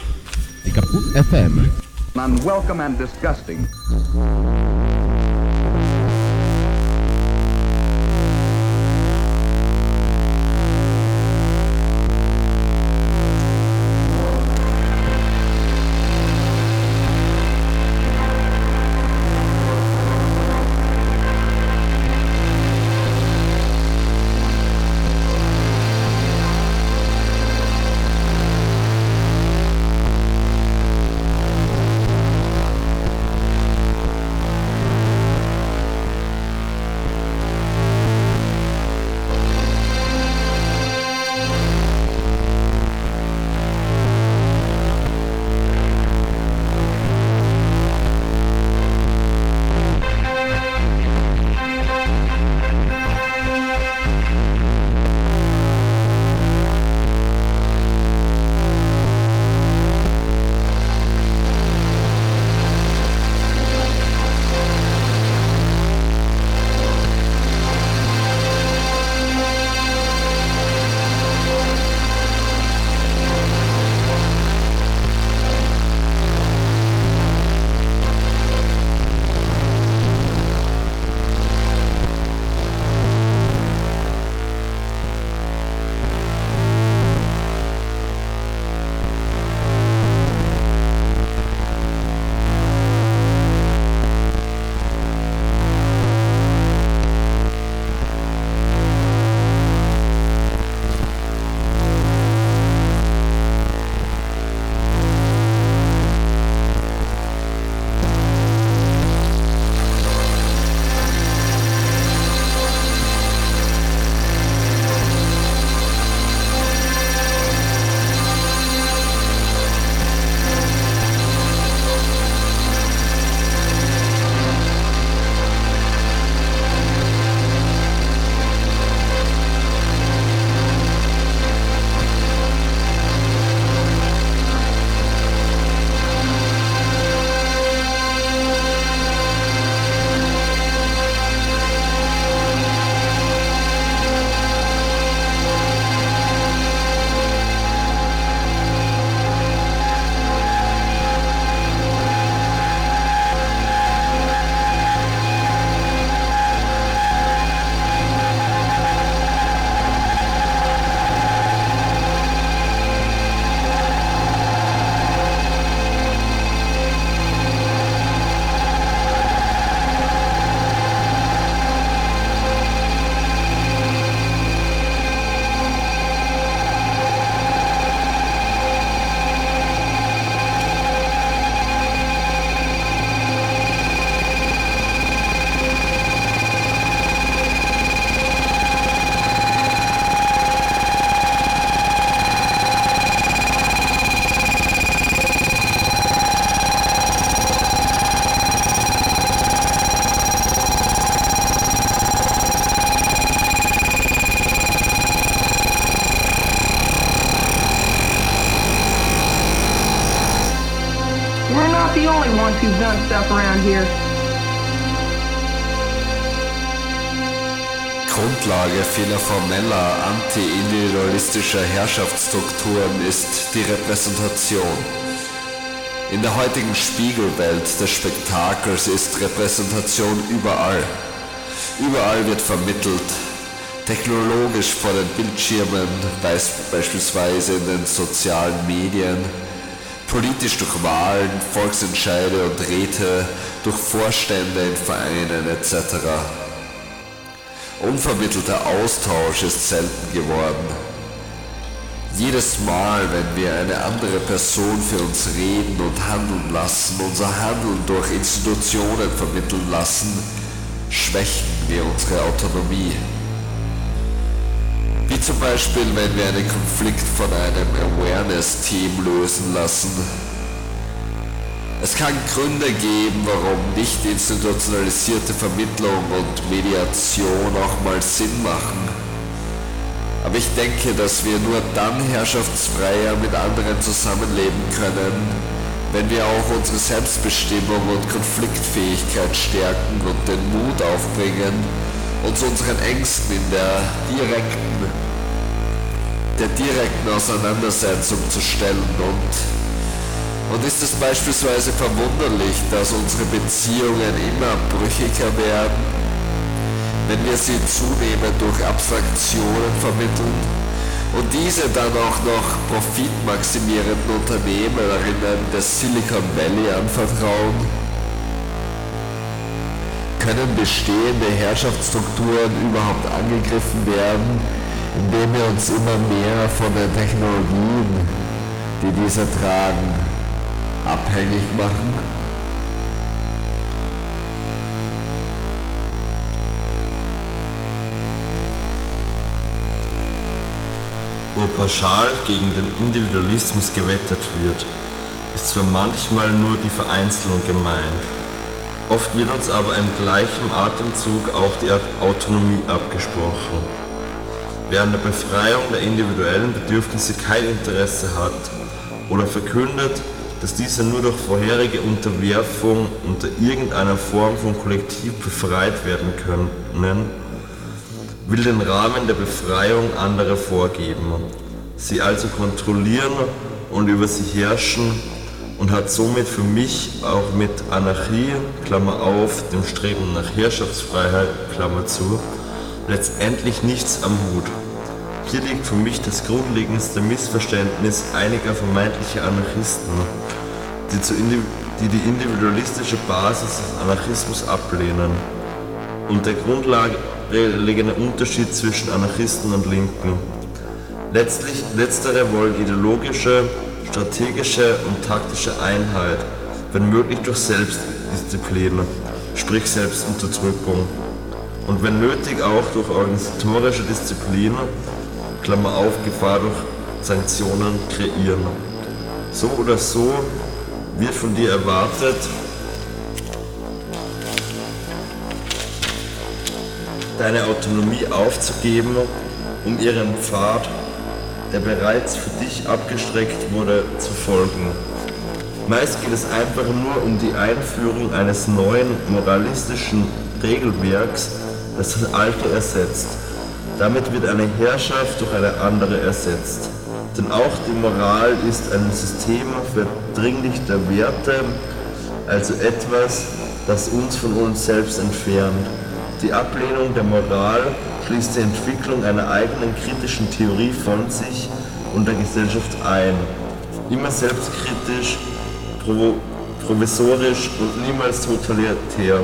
Die Kaputt FM. Unwelcome and disgusting. Herrschaftsstrukturen ist die Repräsentation. In der heutigen Spiegelwelt des Spektakels ist Repräsentation überall. Überall wird vermittelt, technologisch vor den Bildschirmen, beispielsweise in den sozialen Medien, politisch durch Wahlen, Volksentscheide und Räte, durch Vorstände in Vereinen etc. Unvermittelter Austausch ist selten geworden. Jedes Mal, wenn wir eine andere Person für uns reden und handeln lassen, unser Handeln durch Institutionen vermitteln lassen, schwächen wir unsere Autonomie. Wie zum Beispiel, wenn wir einen Konflikt von einem Awareness-Team lösen lassen. Es kann Gründe geben, warum nicht institutionalisierte Vermittlung und Mediation auch mal Sinn machen. Aber ich denke, dass wir nur dann herrschaftsfreier mit anderen zusammenleben können, wenn wir auch unsere Selbstbestimmung und Konfliktfähigkeit stärken und den Mut aufbringen, uns unseren Ängsten in der direkten, der direkten Auseinandersetzung zu stellen. Und und ist es beispielsweise verwunderlich, dass unsere Beziehungen immer brüchiger werden, wenn wir sie zunehmend durch Abstraktionen vermitteln und diese dann auch noch profitmaximierenden Unternehmerinnen des Silicon Valley anvertrauen? können bestehende Herrschaftsstrukturen überhaupt angegriffen werden, indem wir uns immer mehr von den Technologien, die diese tragen, abhängig machen? Wo pauschal gegen den Individualismus gewettert wird, ist zwar manchmal nur die Vereinzelung gemeint, Oft wird uns aber im gleichen Atemzug auch die Autonomie abgesprochen. Wer an der Befreiung der individuellen Bedürfnisse kein Interesse hat oder verkündet, dass diese nur durch vorherige Unterwerfung unter irgendeiner Form von Kollektiv befreit werden können, will den Rahmen der Befreiung anderer vorgeben, sie also kontrollieren und über sie herrschen und hat somit für mich auch mit Anarchie, Klammer auf, dem Streben nach Herrschaftsfreiheit, Klammer zu, letztendlich nichts am Hut. Hier liegt für mich das grundlegendste Missverständnis einiger vermeintlicher Anarchisten, die, die, die individualistische Basis des Anarchismus ablehnen und der grundlegende Unterschied zwischen Anarchisten und Linken. Letztlich, letztere wollen ideologische strategische und taktische Einheit, wenn möglich durch Selbstdisziplin, sprich Selbstunterdrückung und wenn nötig auch durch organisatorische Disziplin, Klammer auf, Gefahr durch Sanktionen kreieren. So oder so wird von dir erwartet, deine Autonomie aufzugeben, um ihren Pfad der bereits für dich abgestreckt wurde, zu folgen. Meist geht es einfach nur um die Einführung eines neuen moralistischen Regelwerks, das das alte ersetzt. Damit wird eine Herrschaft durch eine andere ersetzt. Denn auch die Moral ist ein System verdringlichter Werte, also etwas, das uns von uns selbst entfernt. Die Ablehnung der Moral schließt die Entwicklung einer eigenen kritischen Theorie von sich und der Gesellschaft ein. Immer selbstkritisch, provisorisch und niemals totalitär,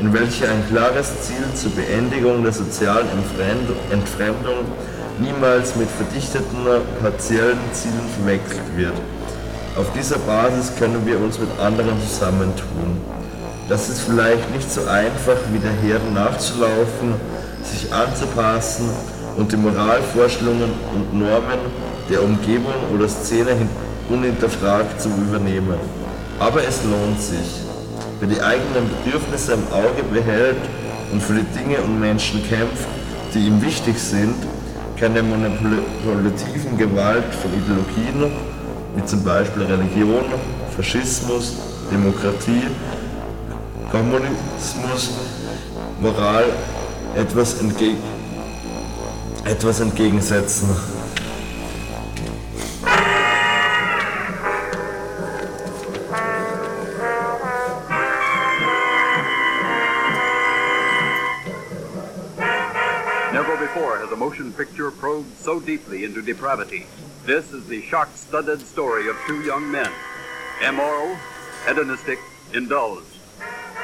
in welcher ein klares Ziel zur Beendigung der sozialen Entfremdung niemals mit verdichteten partiellen Zielen verwechselt wird. Auf dieser Basis können wir uns mit anderen zusammentun. Das ist vielleicht nicht so einfach, wie der Herde nachzulaufen, sich anzupassen und die Moralvorstellungen und Normen der Umgebung oder Szene unhinterfragt zu übernehmen. Aber es lohnt sich. Wer die eigenen Bedürfnisse im Auge behält und für die Dinge und Menschen kämpft, die ihm wichtig sind, kann der manipulativen Gewalt von Ideologien, wie zum Beispiel Religion, Faschismus, Demokratie, Kommunismus, Moral etwas, entge etwas entgegensetzen. Never before has a motion picture probed so deeply into depravity. This is the shock studded story of two young men, immoral, hedonistic, indulged,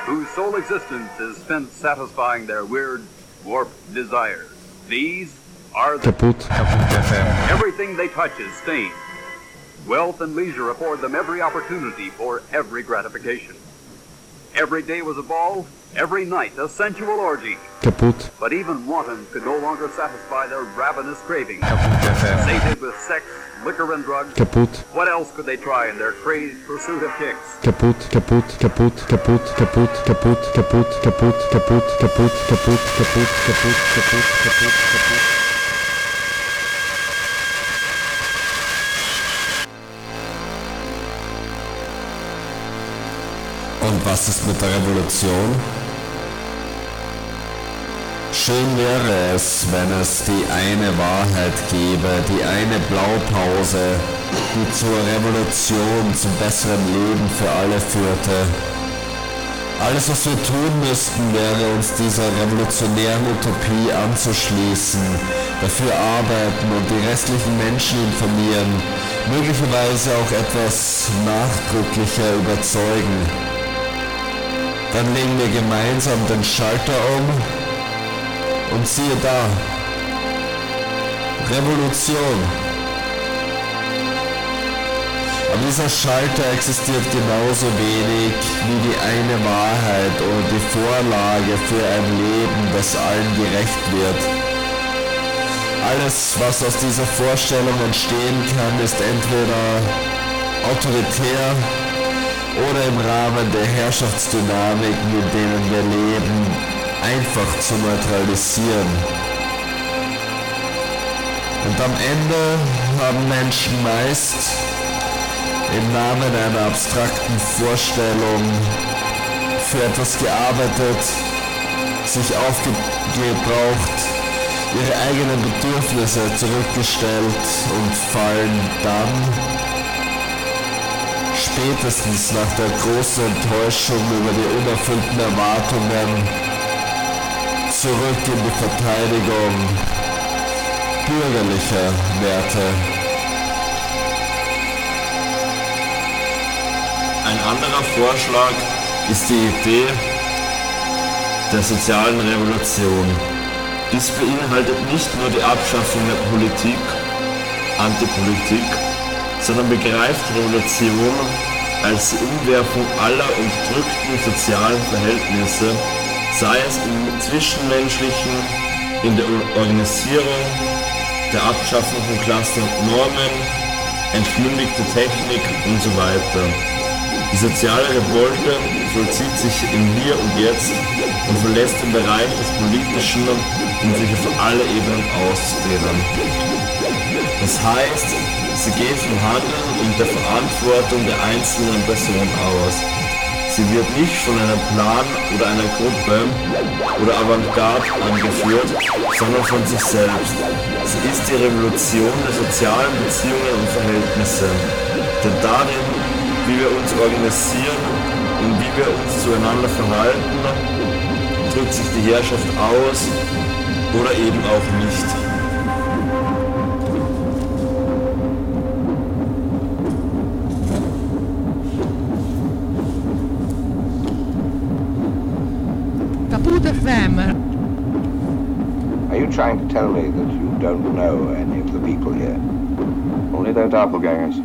whose sole existence is spent satisfying their weird, warped desires. These are the Kaput. Kaputt FM. Everything they touch is stained. Wealth and leisure afford them every opportunity for every gratification. Every day was a ball, every night a sensual orgy. Kaput. But even wantons could no longer satisfy their ravenous cravings. Kaputt FM. Sated with sex, liquor, and drugs, Kaputt. what else could they try in their crazed pursuit of kicks? Kaputt, kaputt, kaputt, kaputt, kaputt, kaputt, kaputt, kaputt, kaputt, kaputt, kaputt, kaputt, kaputt, kaputt, kaputt, kaputt. Und was ist mit der Revolution? Schön wäre es, wenn es die eine Wahrheit gäbe, die eine Blaupause, die zur Revolution, zum besseren Leben für alle führte. Alles, was wir tun müssten, wäre uns dieser revolutionären Utopie anzuschließen, dafür arbeiten und die restlichen Menschen informieren, möglicherweise auch etwas nachdrücklicher überzeugen. Dann legen wir gemeinsam den Schalter um und siehe da, Revolution. Aber dieser Schalter existiert genauso wenig wie die eine Wahrheit oder die Vorlage für ein Leben, das allen gerecht wird. Alles, was aus dieser Vorstellung entstehen kann, ist entweder autoritär oder im Rahmen der Herrschaftsdynamiken, in denen wir leben, einfach zu neutralisieren. Und am Ende haben Menschen meist im Namen einer abstrakten Vorstellung für etwas gearbeitet, sich aufgebraucht, ihre eigenen Bedürfnisse zurückgestellt und fallen dann spätestens nach der großen Enttäuschung über die unerfüllten Erwartungen zurück in die Verteidigung bürgerlicher Werte. Ein anderer Vorschlag ist die Idee der sozialen Revolution. Dies beinhaltet nicht nur die Abschaffung der Politik, Antipolitik, sondern begreift Revolution als die Umwerfung aller unterdrückten sozialen Verhältnisse, sei es im Zwischenmenschlichen, in der Organisierung, der Abschaffung von Klassen und Normen, entmündigte Technik und so weiter. Die soziale Revolte vollzieht sich im Hier und Jetzt und verlässt den Bereich des Politischen, um sich auf alle Ebenen auszudehnen. Das heißt, sie geht vom Handeln und der Verantwortung der einzelnen Person aus. Sie wird nicht von einem Plan oder einer Gruppe oder Avantgarde angeführt, sondern von sich selbst. Sie ist die Revolution der sozialen Beziehungen und Verhältnisse. Denn darin, wie wir uns organisieren und wie wir uns zueinander verhalten, drückt sich die Herrschaft aus oder eben auch nicht. of. Are you trying to tell me that you don't know any of the people here? Only their doppelgangers.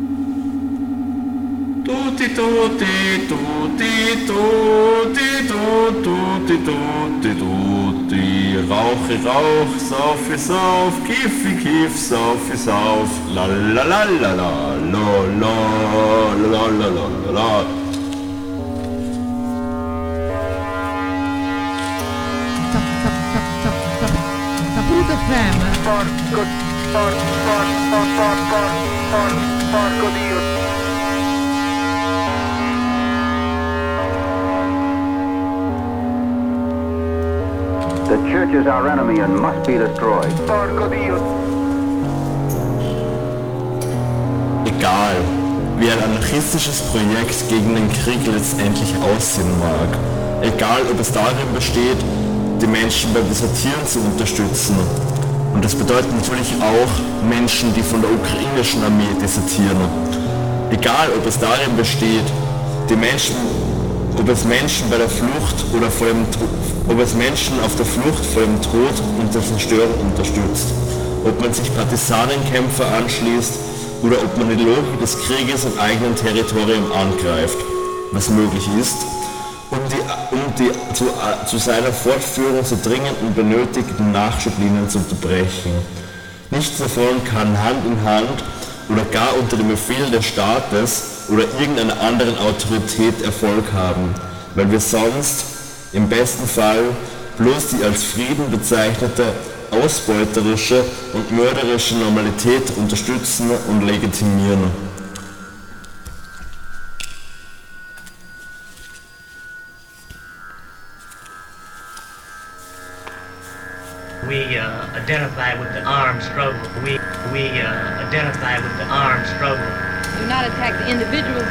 Tutti, tutti, tutti, tutti, tutti, tutti, tutti. Rauche, rauch, saufe, sauf, kiffi, kiff, saufe, sauf. La la la la la, la la la la la la la. The church is our enemy and must be destroyed. Egal, wie ein anarchistisches Projekt gegen den Krieg letztendlich aussehen mag. Egal, ob es darin besteht, die Menschen beim Desertieren zu unterstützen. Und das bedeutet natürlich auch Menschen, die von der ukrainischen Armee desertieren. Egal, ob es darin besteht, die Menschen, ob es Menschen bei der Flucht oder vor dem, ob es Menschen auf der Flucht vor dem Tod und der Zerstörung unterstützt. Ob man sich Partisanenkämpfer anschließt oder ob man die Logik des Krieges im eigenen Territorium angreift, was möglich ist die, zu, zu seiner Fortführung so dringend benötigten Nachschublinien zu unterbrechen. Nichts davon kann Hand in Hand oder gar unter dem Befehl des Staates oder irgendeiner anderen Autorität Erfolg haben, weil wir sonst im besten Fall bloß die als Frieden bezeichnete ausbeuterische und mörderische Normalität unterstützen und legitimieren. Identify with the armed struggle. We, we uh, identify with the armed struggle. Do not attack the individual.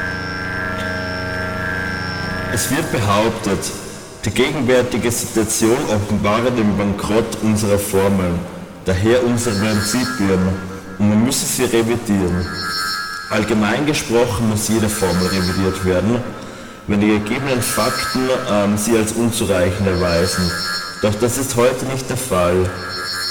Es wird behauptet, die gegenwärtige Situation offenbare den Bankrott unserer Formeln, daher unsere Prinzipien, und man müsse sie revidieren. Allgemein gesprochen muss jede Formel revidiert werden, wenn die gegebenen Fakten ähm, sie als unzureichend erweisen. Doch das ist heute nicht der Fall,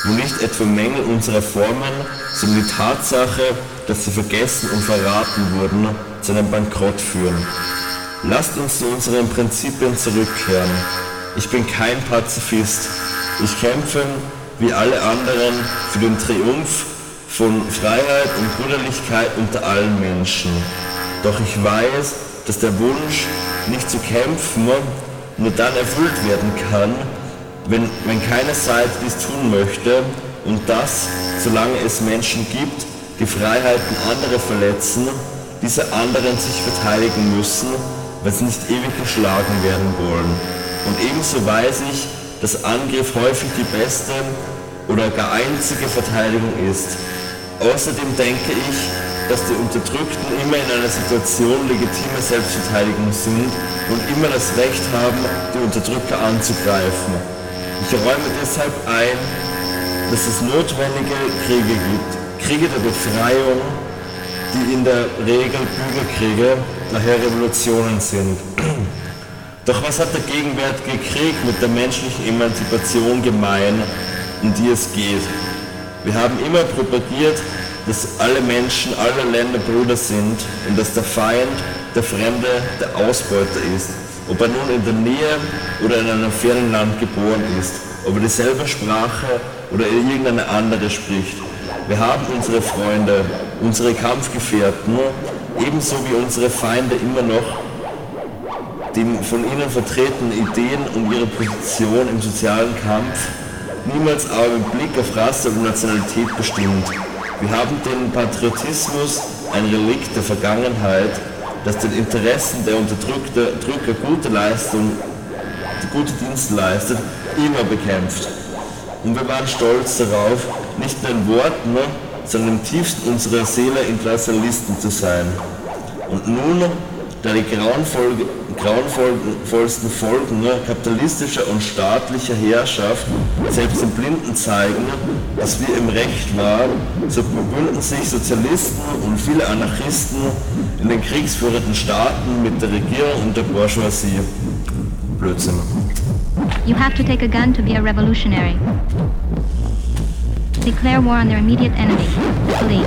wo nicht etwa Mängel unserer Formen, sondern die Tatsache, dass sie vergessen und verraten wurden, zu einem Bankrott führen. Lasst uns zu unseren Prinzipien zurückkehren. Ich bin kein Pazifist. Ich kämpfe, wie alle anderen, für den Triumph von Freiheit und Brüderlichkeit unter allen Menschen. Doch ich weiß, dass der Wunsch, nicht zu kämpfen, nur dann erfüllt werden kann, wenn, wenn keine Seite dies tun möchte und das, solange es Menschen gibt, die Freiheiten anderer verletzen, diese anderen sich verteidigen müssen, weil sie nicht ewig geschlagen werden wollen. Und ebenso weiß ich, dass Angriff häufig die beste oder gar einzige Verteidigung ist. Außerdem denke ich, dass die Unterdrückten immer in einer Situation legitime Selbstverteidigung sind und immer das Recht haben, die Unterdrücker anzugreifen. Ich räume deshalb ein, dass es notwendige Kriege gibt. Kriege der Befreiung, die in der Regel Bürgerkriege, daher Revolutionen sind. Doch was hat der gegenwärtige Krieg mit der menschlichen Emanzipation gemein, um die es geht? Wir haben immer propagiert, dass alle Menschen aller Länder Brüder sind und dass der Feind, der Fremde, der Ausbeuter ist. Ob er nun in der Nähe oder in einem fernen Land geboren ist, ob er dieselbe Sprache oder irgendeine andere spricht. Wir haben unsere Freunde, unsere Kampfgefährten, ebenso wie unsere Feinde immer noch die von ihnen vertretenen Ideen und ihre Position im sozialen Kampf niemals aber mit Blick auf Rasse und Nationalität bestimmt. Wir haben den Patriotismus, ein Relikt der Vergangenheit, das den Interessen der Unterdrücker gute Leistung, gute Dienste leistet, immer bekämpft. Und wir waren stolz darauf, nicht nur in Worten, sondern im tiefsten unserer Seele Internationalisten zu sein. Und nun, da die grauenvoll, grauenvollsten Folgen kapitalistischer und staatlicher Herrschaft selbst den Blinden zeigen, dass wir im Recht waren, so verbünden sich Sozialisten und viele Anarchisten in den kriegsführenden Staaten mit der Regierung und der Bourgeoisie. Blödsinn. You have to take a gun to be a revolutionary. Declare war on their immediate enemy, police.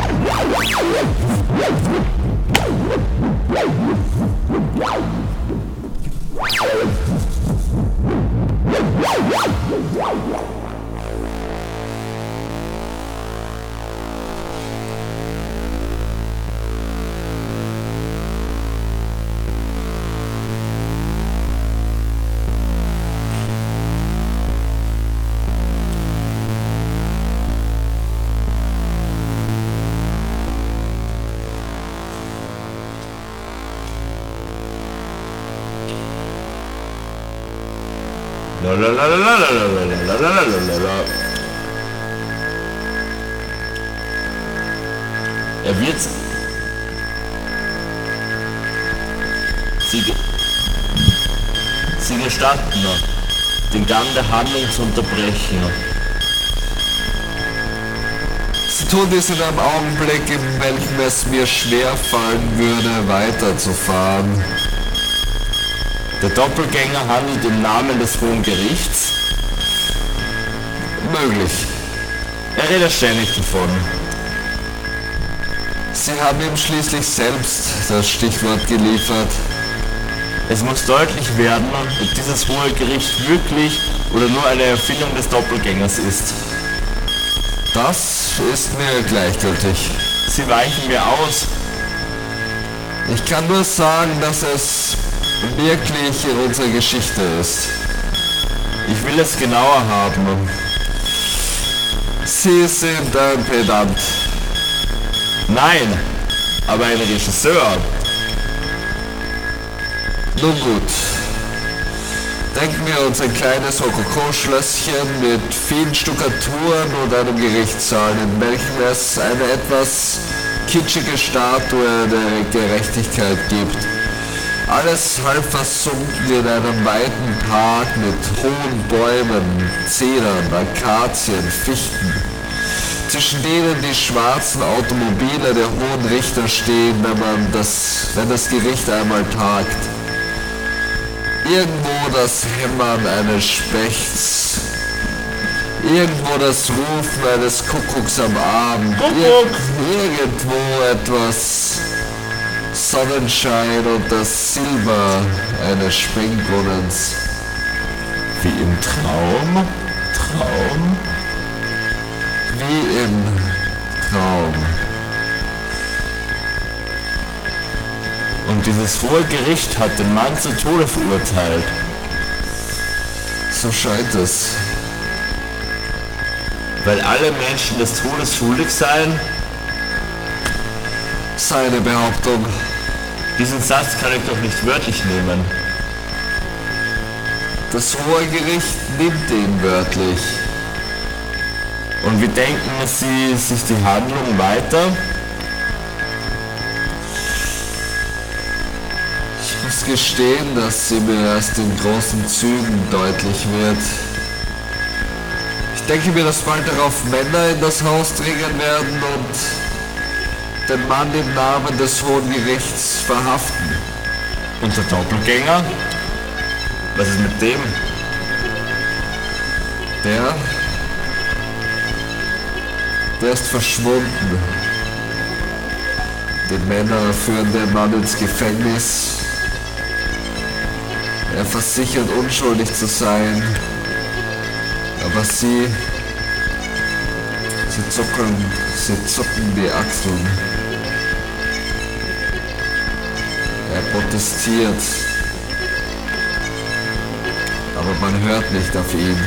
Er wird Sie, Sie gestatten, den Gang der Handlung zu unterbrechen. Sie tun dies in einem Augenblick, in welchem es mir schwer fallen würde, weiterzufahren. Der Doppelgänger handelt im Namen des Hohen Gerichts. Möglich. Er redet ständig davon. Sie haben ihm schließlich selbst das Stichwort geliefert. Es muss deutlich werden, ob dieses Hohe Gericht wirklich oder nur eine Erfindung des Doppelgängers ist. Das ist mir gleichgültig. Sie weichen mir aus. Ich kann nur sagen, dass es wirklich in unserer Geschichte ist. Ich will es genauer haben. Sie sind ein Pedant. Nein, aber ein Regisseur. Nun gut. Denken wir uns ein kleines Rokoko-Schlösschen mit vielen Stuckaturen und einem Gerichtssaal, in welchem es eine etwas kitschige Statue der Gerechtigkeit gibt. Alles halb versunken in einem weiten Park mit hohen Bäumen, Zedern, Akazien, Fichten, zwischen denen die schwarzen Automobile der hohen Richter stehen, wenn man das, wenn das Gericht einmal tagt. Irgendwo das Hämmern eines Spechts. Irgendwo das Rufen eines Kuckucks am Abend. Ir irgendwo etwas Sonnenschein und das Silber eines Springbrunnens. Wie im Traum? Traum? Wie im Traum. Und dieses hohe Gericht hat den Mann zu Tode verurteilt. So scheint es. Weil alle Menschen des Todes schuldig seien? Seine Behauptung. Diesen Satz kann ich doch nicht wörtlich nehmen. Das hohe Gericht nimmt ihn wörtlich. Und wie denken Sie sich die Handlung weiter? Ich muss gestehen, dass sie mir erst in großen Zügen deutlich wird. Ich denke mir, dass bald darauf Männer in das Haus dringen werden und den Mann im Namen des Hohen Gerichts verhaften. Und der Doppelgänger? Was ist mit dem? Der? Der ist verschwunden. Die Männer führen den Mann ins Gefängnis. Er versichert unschuldig zu sein. Aber sie, sie zuckeln, sie zucken die Achseln. Er protestiert. Aber man hört nicht auf ihn.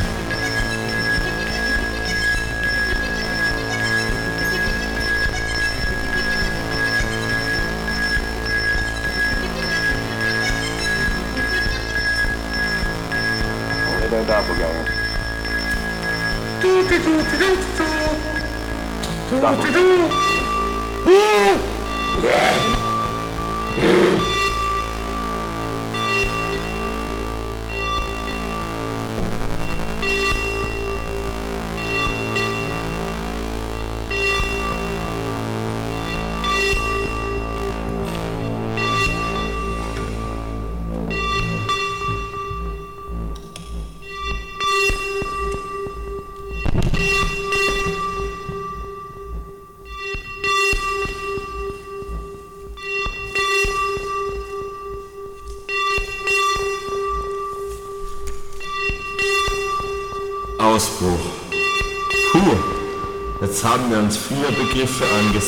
No 어떻 게.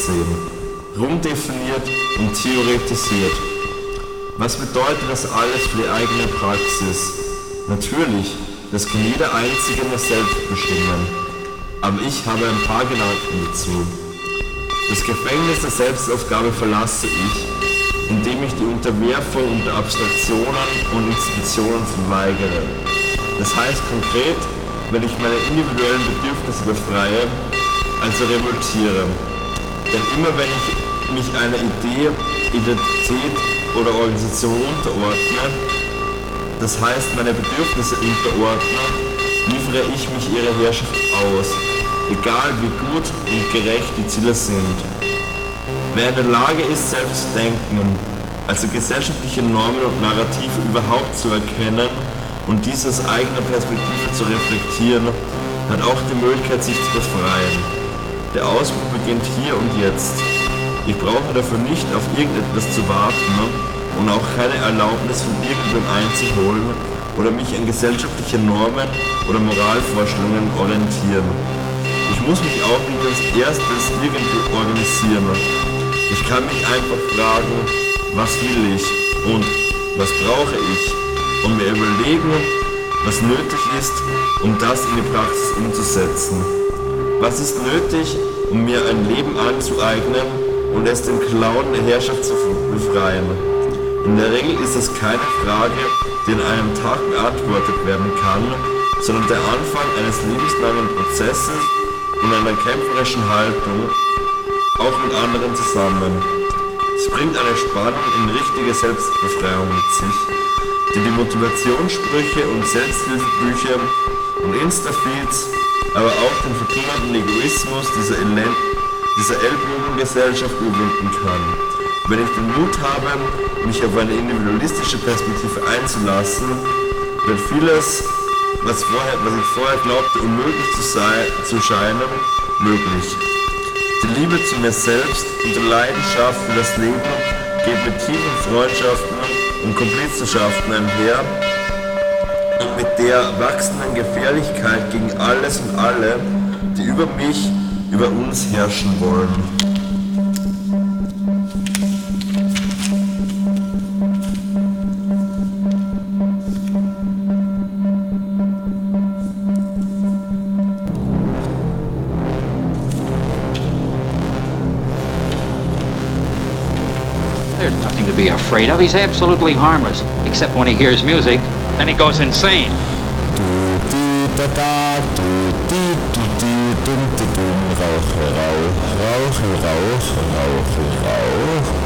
Angesehen, rumdefiniert und theoretisiert. Was bedeutet das alles für die eigene Praxis? Natürlich, das kann jeder Einzige nur selbst bestimmen. Aber ich habe ein paar Gedanken dazu. Das Gefängnis der Selbstaufgabe verlasse ich, indem ich die Unterwerfung unter Abstraktionen und Institutionen verweigere. Das heißt konkret, wenn ich meine individuellen Bedürfnisse befreie, also revoltiere. Denn immer wenn ich mich einer Idee, Identität oder Organisation unterordne, das heißt meine Bedürfnisse unterordne, liefere ich mich ihrer Herrschaft aus, egal wie gut und gerecht die Ziele sind. Wer in der Lage ist, selbst zu denken, also gesellschaftliche Normen und Narrative überhaupt zu erkennen und dies aus eigener Perspektive zu reflektieren, hat auch die Möglichkeit, sich zu befreien. Der Ausbruch beginnt hier und jetzt. Ich brauche dafür nicht auf irgendetwas zu warten und auch keine Erlaubnis von irgendwem einzuholen oder mich an gesellschaftliche Normen oder Moralvorstellungen orientieren. Ich muss mich auch nicht als erstes irgendwie organisieren. Ich kann mich einfach fragen, was will ich und was brauche ich und mir überlegen, was nötig ist, um das in die Praxis umzusetzen. Was ist nötig, um mir ein Leben anzueignen und es dem Klauen der Herrschaft zu befreien? In der Regel ist es keine Frage, die in einem Tag beantwortet werden kann, sondern der Anfang eines lebenslangen Prozesses und einer kämpferischen Haltung, auch mit anderen zusammen. Es bringt eine Spannung in richtige Selbstbefreiung mit sich, die die Motivationssprüche und Selbsthilfebücher und Instafeeds, aber auch den verkümmerten Egoismus dieser, Elend dieser Ellbogengesellschaft überwinden kann. Wenn ich den Mut habe, mich auf eine individualistische Perspektive einzulassen, wird vieles, was, vorher, was ich vorher glaubte, unmöglich zu, sein, zu scheinen, möglich. Die Liebe zu mir selbst und die Leidenschaft für das Leben geht mit tiefen Freundschaften und Komplizenschaften einher mit der wachsenden Gefährlichkeit gegen alles und alle, die über mich, über uns herrschen wollen. There's nothing to be afraid of. He's absolutely harmless, except when he hears music. Then he goes insane. There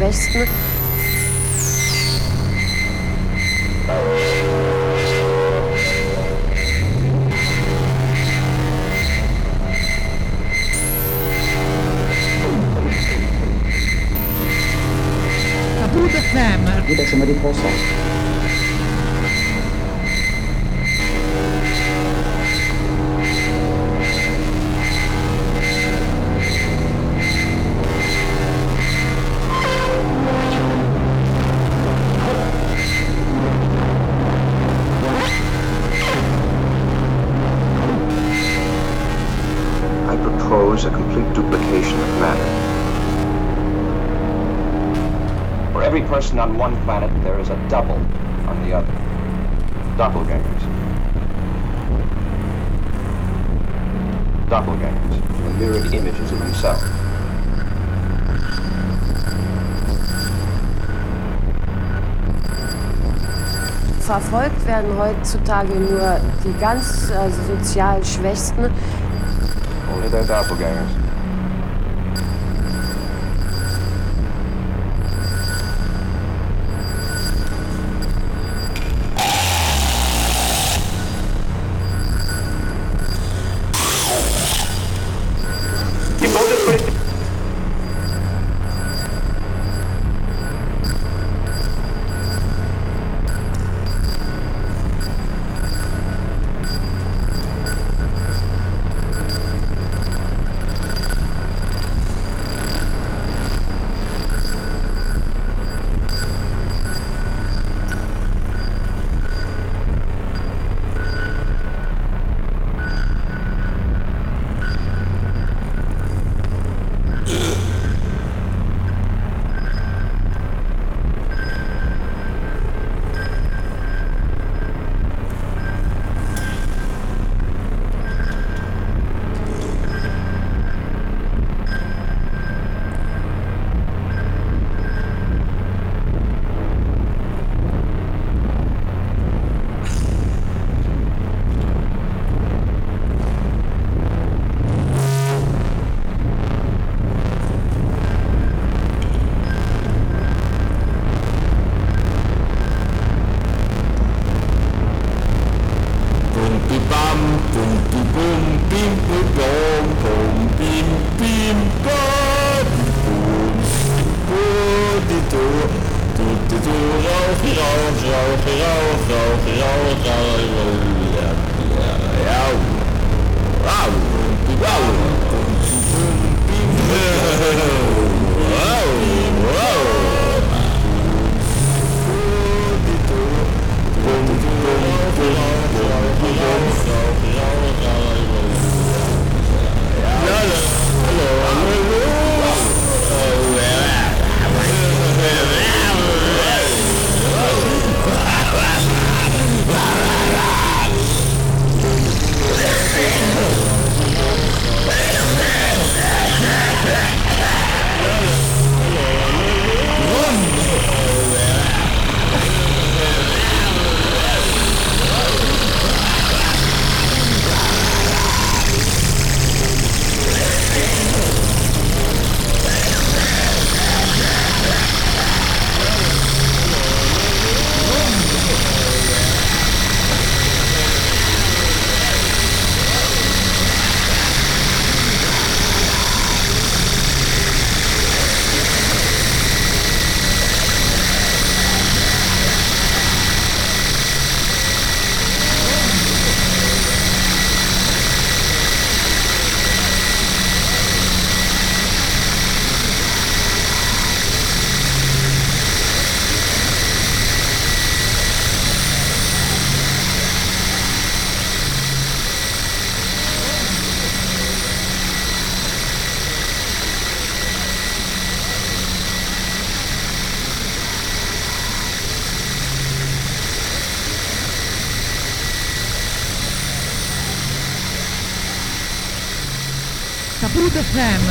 sozial one planet, there is a double on the other. Doppelgangers. Doppelgangers, the mirrored images of himself. Verfolgt werden heutzutage nur die ganz also sozial Schwächsten. Only their doppelgangers. Kapoot FM.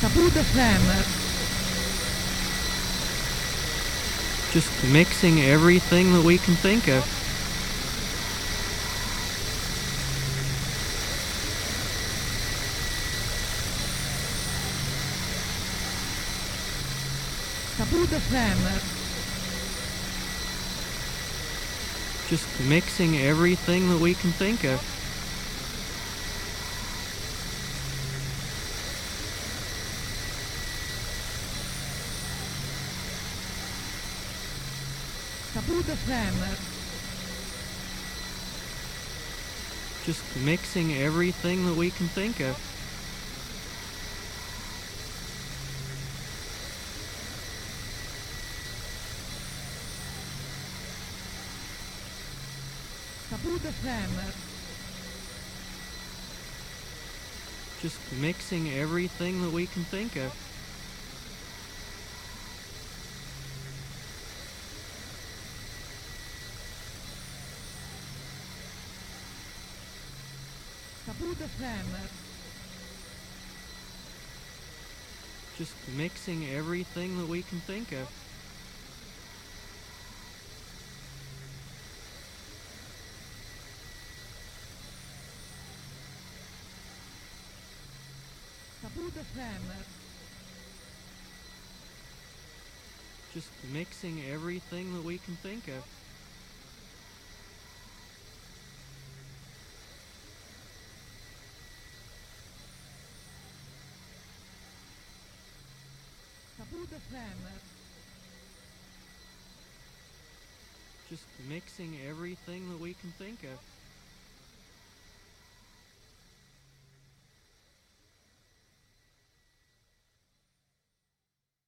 Kapoot FM. Just mixing everything that we can think of. Kapoot Just mixing everything that we can think of. Kapoot FM. Just mixing everything that we can think of. Just mixing everything that we can think of. Just mixing everything that we can think of. FM. Just mixing everything that we can think of. Just mixing everything that we can think of.